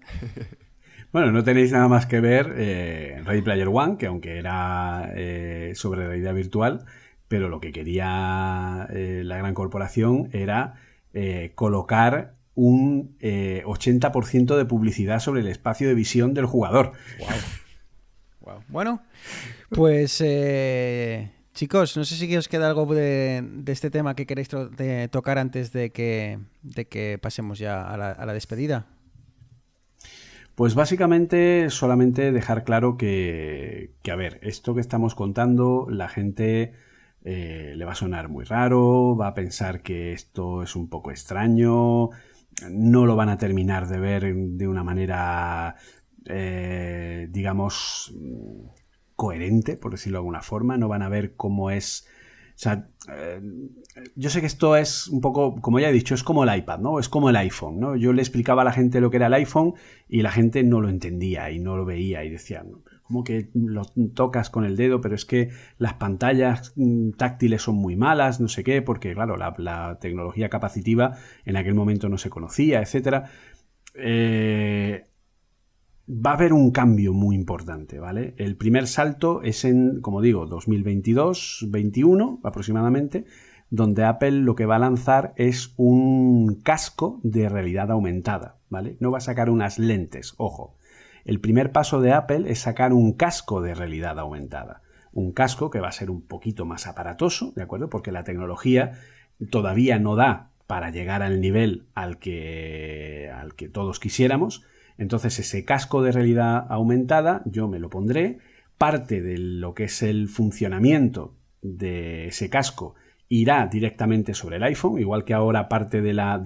Bueno, no tenéis nada más que ver eh, Ready Player One, que aunque era eh, sobre realidad virtual, pero lo que quería la gran corporación era eh, colocar un 80% eh, de publicidad sobre el espacio de visión del jugador. Bueno, pues eh, chicos, no sé si os queda algo de, este tema que queréis tocar antes de que, de que pasemos ya a la, despedida. Pues básicamente solamente dejar claro que, que, a ver, esto que estamos contando, la gente eh, le va a sonar muy raro, va a pensar que esto es un poco extraño, no lo van a terminar de ver de una manera, eh, digamos, coherente, por decirlo de alguna forma. No van a ver cómo es... O sea, eh, yo sé que esto es un poco, como ya he dicho, es como el iPad, ¿no? Es como el iPhone, ¿no? Yo le explicaba a la gente lo que era el iPhone y la gente no lo entendía y no lo veía y decían, como que lo tocas con el dedo, pero es que las pantallas mm, táctiles son muy malas, no sé qué, porque claro, la, tecnología capacitiva en aquel momento no se conocía, etcétera. Eh, va a haber un cambio muy importante, ¿vale? El primer salto es en, como digo, 2022-21 aproximadamente, donde Apple lo que va a lanzar es un casco de realidad aumentada, ¿vale? No va a sacar unas lentes, ojo. El primer paso de Apple es sacar un casco de realidad aumentada. Un casco que va a ser un poquito más aparatoso, ¿de acuerdo? Porque la tecnología todavía no da para llegar al nivel al que, al que todos quisiéramos, entonces ese casco de realidad aumentada yo me lo pondré, parte de lo que es el funcionamiento de ese casco irá directamente sobre el iPhone, igual que ahora parte de la,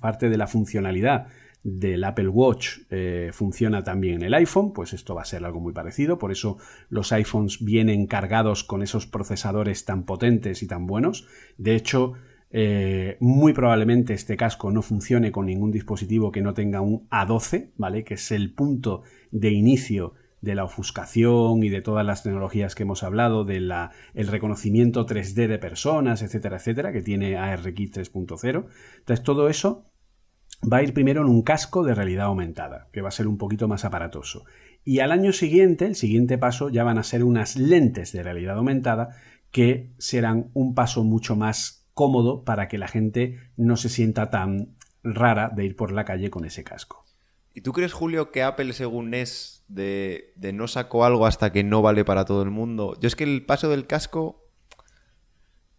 parte de la funcionalidad del Apple Watch eh, funciona también en el iPhone, pues esto va a ser algo muy parecido, por eso los iPhones vienen cargados con esos procesadores tan potentes y tan buenos. De hecho, eh, muy probablemente este casco no funcione con ningún dispositivo que no tenga un A12, ¿vale? Que es el punto de inicio de la ofuscación y de todas las tecnologías que hemos hablado, del el reconocimiento 3D de personas, etcétera, etcétera, que tiene ARKit 3.0. Entonces, todo eso va a ir primero en un casco de realidad aumentada, que va a ser un poquito más aparatoso. Y al año siguiente, el siguiente paso, ya van a ser unas lentes de realidad aumentada que serán un paso mucho más cómodo para que la gente no se sienta tan rara de ir por la calle con ese casco. ¿Y tú crees, Julio, que Apple, según es, de, no sacó algo hasta que no vale para todo el mundo? Yo es que el paso del casco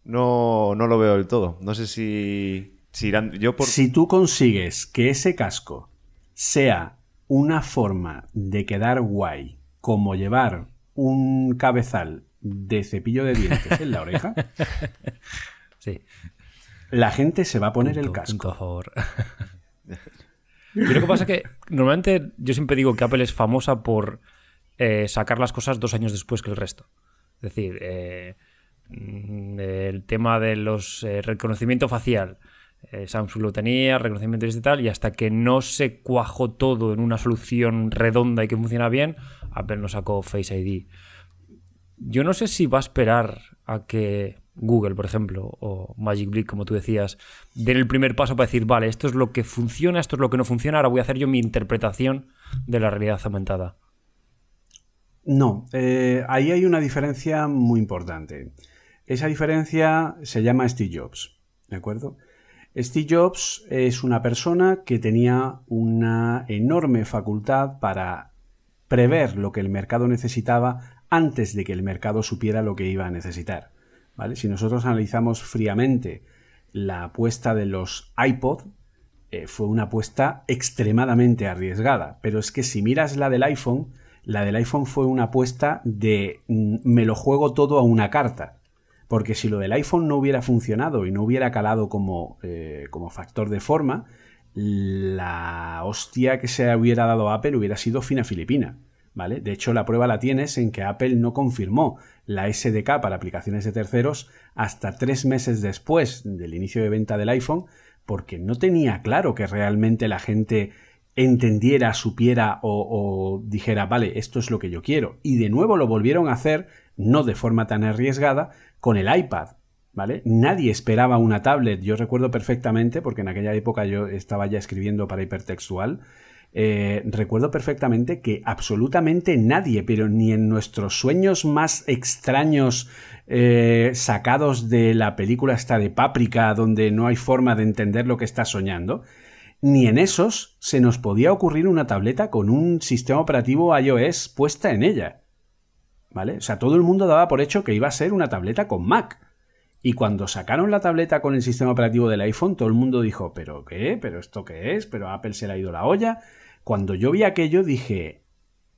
no, no lo veo del todo. No sé si, si irán... Yo por... Si tú consigues que ese casco sea una forma de quedar guay, como llevar un cabezal de cepillo de dientes en la oreja, Sí. La gente se va a poner el casco. Punto a favor. Yo lo que pasa es que normalmente yo siempre digo que Apple es famosa por eh, sacar las cosas dos años después que el resto. Es decir, eh, mm, el tema de los eh, reconocimiento facial. Samsung lo tenía, reconocimiento digital, y hasta que no se cuajó todo en una solución redonda y que funciona bien, Apple no sacó Face ID. Yo no sé si va a esperar a que Google, por ejemplo, o Magic Leap, como tú decías, den el primer paso para decir, vale, esto es lo que funciona, esto es lo que no funciona, ahora voy a hacer yo mi interpretación de la realidad aumentada. No, eh, ahí hay una diferencia muy importante. Esa diferencia se llama Steve Jobs, ¿de acuerdo? Steve Jobs es una persona que tenía una enorme facultad para prever lo que el mercado necesitaba antes de que el mercado supiera lo que iba a necesitar. Si nosotros analizamos fríamente la apuesta de los iPod, eh, fue una apuesta extremadamente arriesgada. Pero es que si miras la del iPhone, la del iPhone fue una apuesta de mm, me lo juego todo a una carta. Porque si lo del iPhone no hubiera funcionado y no hubiera calado como, eh, como factor de forma, la hostia que se hubiera dado a Apple hubiera sido fina filipina. ¿Vale? De hecho, la prueba la tienes en que Apple no confirmó la SDK para aplicaciones de terceros hasta tres meses después del inicio de venta del iPhone, porque no tenía claro que realmente la gente entendiera, supiera o, dijera, vale, esto es lo que yo quiero. Y de nuevo lo volvieron a hacer, no de forma tan arriesgada, con el iPad. ¿Vale? Nadie esperaba una tablet. Yo recuerdo perfectamente, porque en aquella época yo estaba ya escribiendo para hipertextual, eh, recuerdo perfectamente que absolutamente nadie, pero ni en nuestros sueños más extraños eh, sacados de la película esta de Páprica, donde no hay forma de entender lo que está soñando, ni en esos se nos podía ocurrir una tableta con un sistema operativo iOS puesta en ella. ¿Vale? O sea, todo el mundo daba por hecho que iba a ser una tableta con Mac. Y cuando sacaron la tableta con el sistema operativo del iPhone, todo el mundo dijo, ¿pero qué? ¿Pero esto qué es? ¿Pero Apple se le ha ido la olla? Cuando yo vi aquello dije,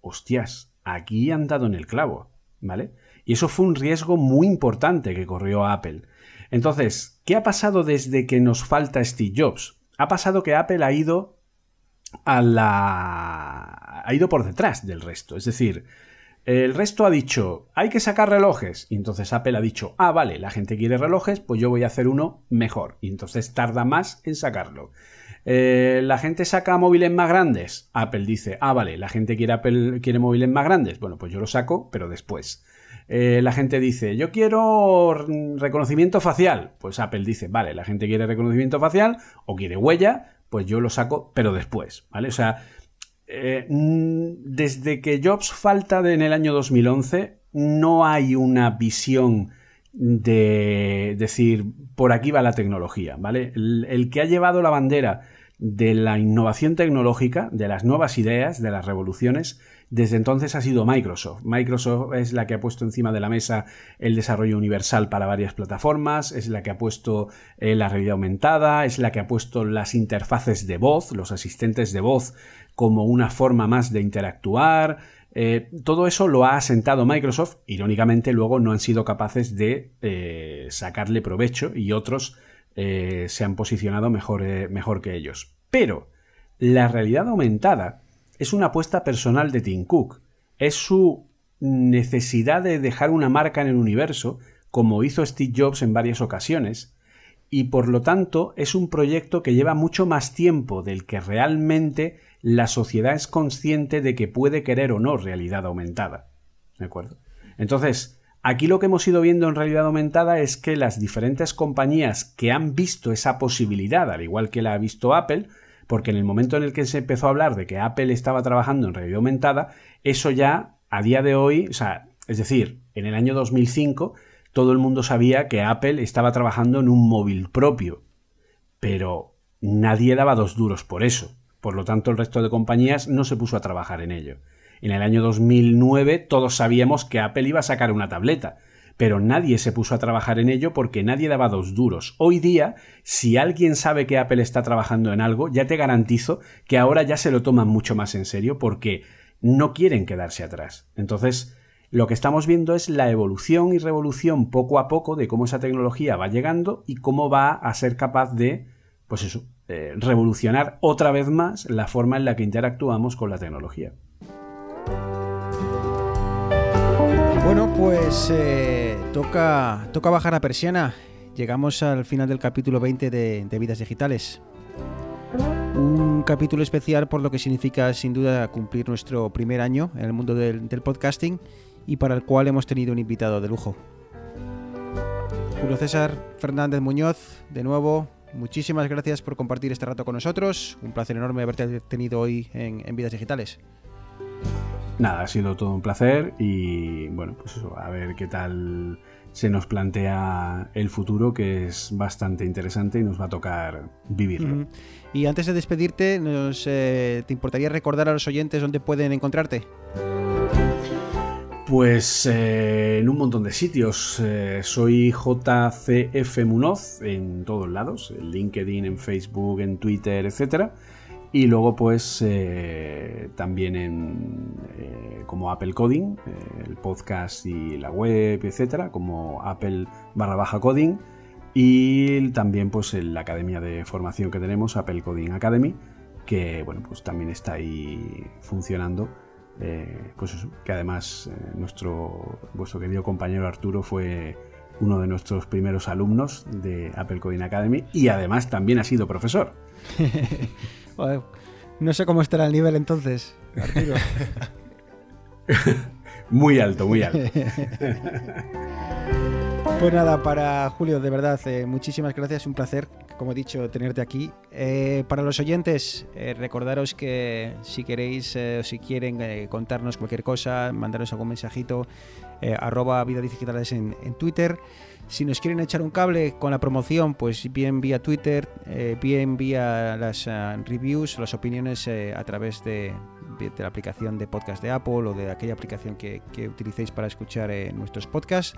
hostias, aquí han dado en el clavo, ¿vale? Y eso fue un riesgo muy importante que corrió Apple. Entonces, ¿qué ha pasado desde que nos falta Steve Jobs? ha pasado que Apple ha ido a la. ha ido por detrás del resto. Es decir, el resto ha dicho, hay que sacar relojes. Y entonces Apple ha dicho, ah, vale, la gente quiere relojes, pues yo voy a hacer uno mejor. Y entonces tarda más en sacarlo. Eh, la gente saca móviles más grandes. Apple dice, ah, vale, la gente quiere, quiere móviles más grandes. Bueno, pues yo lo saco, pero después. Eh, la gente dice, yo quiero reconocimiento facial. Pues Apple dice, vale, la gente quiere reconocimiento facial o quiere huella, pues yo lo saco, pero después, ¿vale? O sea, eh, mm, desde que Jobs falta en el año 2011, no hay una visión de decir, por aquí va la tecnología, ¿vale? El, que ha llevado la bandera de la innovación tecnológica, de las nuevas ideas, de las revoluciones, desde entonces ha sido Microsoft. Microsoft es la que ha puesto encima de la mesa el desarrollo universal para varias plataformas, es la que ha puesto eh, la realidad aumentada, es la que ha puesto las interfaces de voz, los asistentes de voz como una forma más de interactuar. Eh, todo eso lo ha asentado Microsoft. Irónicamente, luego no han sido capaces de eh, sacarle provecho y otros eh, se han posicionado mejor, mejor que ellos. Pero la realidad aumentada es una apuesta personal de Tim Cook. Es su necesidad de dejar una marca en el universo, como hizo Steve Jobs en varias ocasiones, y por lo tanto es un proyecto que lleva mucho más tiempo del que realmente la sociedad es consciente de que puede querer o no realidad aumentada. ¿De acuerdo? Entonces, aquí lo que hemos ido viendo en realidad aumentada es que las diferentes compañías que han visto esa posibilidad, al igual que la ha visto Apple, porque en el momento en el que se empezó a hablar de que Apple estaba trabajando en realidad aumentada, eso ya a día de hoy, o sea, es decir, en el año 2005, todo el mundo sabía que Apple estaba trabajando en un móvil propio, pero nadie daba dos duros por eso. Por lo tanto, el resto de compañías no se puso a trabajar en ello. En el año 2009 todos sabíamos que Apple iba a sacar una tableta, pero nadie se puso a trabajar en ello porque nadie daba dos duros. Hoy día, si alguien sabe que Apple está trabajando en algo, ya te garantizo que ahora ya se lo toman mucho más en serio porque no quieren quedarse atrás. Entonces, lo que estamos viendo es la evolución y revolución poco a poco de cómo esa tecnología va llegando y cómo va a ser capaz de, pues eso, eh, revolucionar otra vez más la forma en la que interactuamos con la tecnología. Bueno, pues eh, toca, toca bajar la persiana. Llegamos al final del capítulo 20 de, Vidas Digitales. Un capítulo especial por lo que significa sin duda cumplir nuestro primer año en el mundo del, del podcasting y para el cual hemos tenido un invitado de lujo. Julio César Fernández Muñoz, de nuevo, muchísimas gracias por compartir este rato con nosotros. Un placer enorme haberte tenido hoy en, Vidas Digitales. Nada, ha sido todo un placer y bueno, pues eso, a ver qué tal se nos plantea el futuro, que es bastante interesante y nos va a tocar vivirlo. Y antes de despedirte, eh, ¿te importaría recordar a los oyentes dónde pueden encontrarte? Pues eh, en un montón de sitios. Eh, soy JCF Munoz en todos lados, en LinkedIn, en Facebook, en Twitter, etc. Y luego pues eh, también en como Apple Coding, el podcast y la web, etc. Como Apple barra baja coding. Y también pues en la academia de formación que tenemos, Apple Coding Academy, que bueno pues también está ahí funcionando eh, pues eso, que además eh, nuestro, vuestro querido compañero Arturo fue uno de nuestros primeros alumnos de Apple Coding Academy y además también ha sido profesor. no sé cómo estará el nivel entonces, Arturo. muy alto, muy alto. Pues nada, para Julio, de verdad, eh, muchísimas gracias, un placer como he dicho, tenerte aquí. Eh, para los oyentes, eh, recordaros que si queréis o eh, si quieren contarnos cualquier cosa, mandaros algún mensajito, arroba vida digitales en, Twitter. Si nos quieren echar un cable con la promoción, pues bien vía Twitter, bien vía las reviews, las opiniones a través de, la aplicación de podcast de Apple o de aquella aplicación que utilicéis para escuchar nuestros podcasts.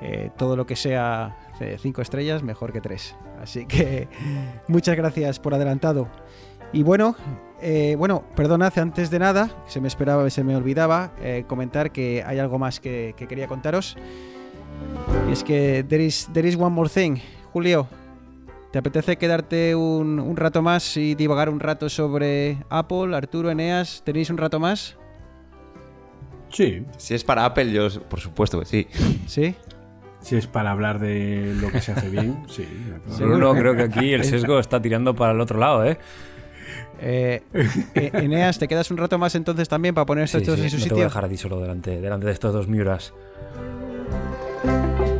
Eh, todo lo que sea 5 estrellas, mejor que 3. Así que muchas gracias por adelantado. Y bueno, eh, bueno, perdonad antes de nada, se me esperaba, se me olvidaba eh, comentar que hay algo más que, quería contaros. Y es que there is, there is one more thing. Julio, ¿Te apetece quedarte un, un rato más y divagar un rato sobre Apple, Arturo, Eneas? ¿Tenéis un rato más? Sí, Si es para Apple, yo por supuesto que sí. ¿Sí? Si es para hablar de lo que se hace bien, sí. Bruno, creo que aquí el sesgo está tirando para el otro lado, ¿eh? Eh, eh, Eneas, ¿te quedas un rato más entonces también para poner estos Sí, sí, en su no te voy sitio? a dejar a ti solo delante, delante de estos dos Miuras.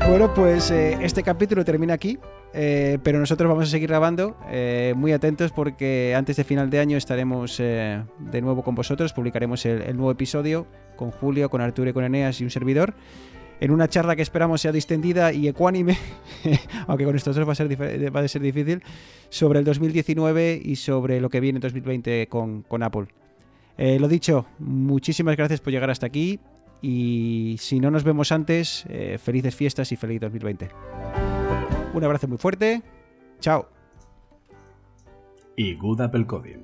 Bueno, pues eh, este capítulo termina aquí, eh, pero nosotros vamos a seguir grabando, eh, muy atentos porque antes de final de año estaremos eh, de nuevo con vosotros, publicaremos el, el nuevo episodio con Julio, con Arturo y con Eneas y un servidor, en una charla que esperamos sea distendida y ecuánime, aunque con estos dos va a ser, dife- va a ser difícil, sobre el 2019 y sobre lo que viene en 2020 con, con Apple. Eh, lo dicho, muchísimas gracias por llegar hasta aquí y si no nos vemos antes, eh, felices fiestas y feliz 2020. Un abrazo muy fuerte. Chao. Y Good Apple Coding.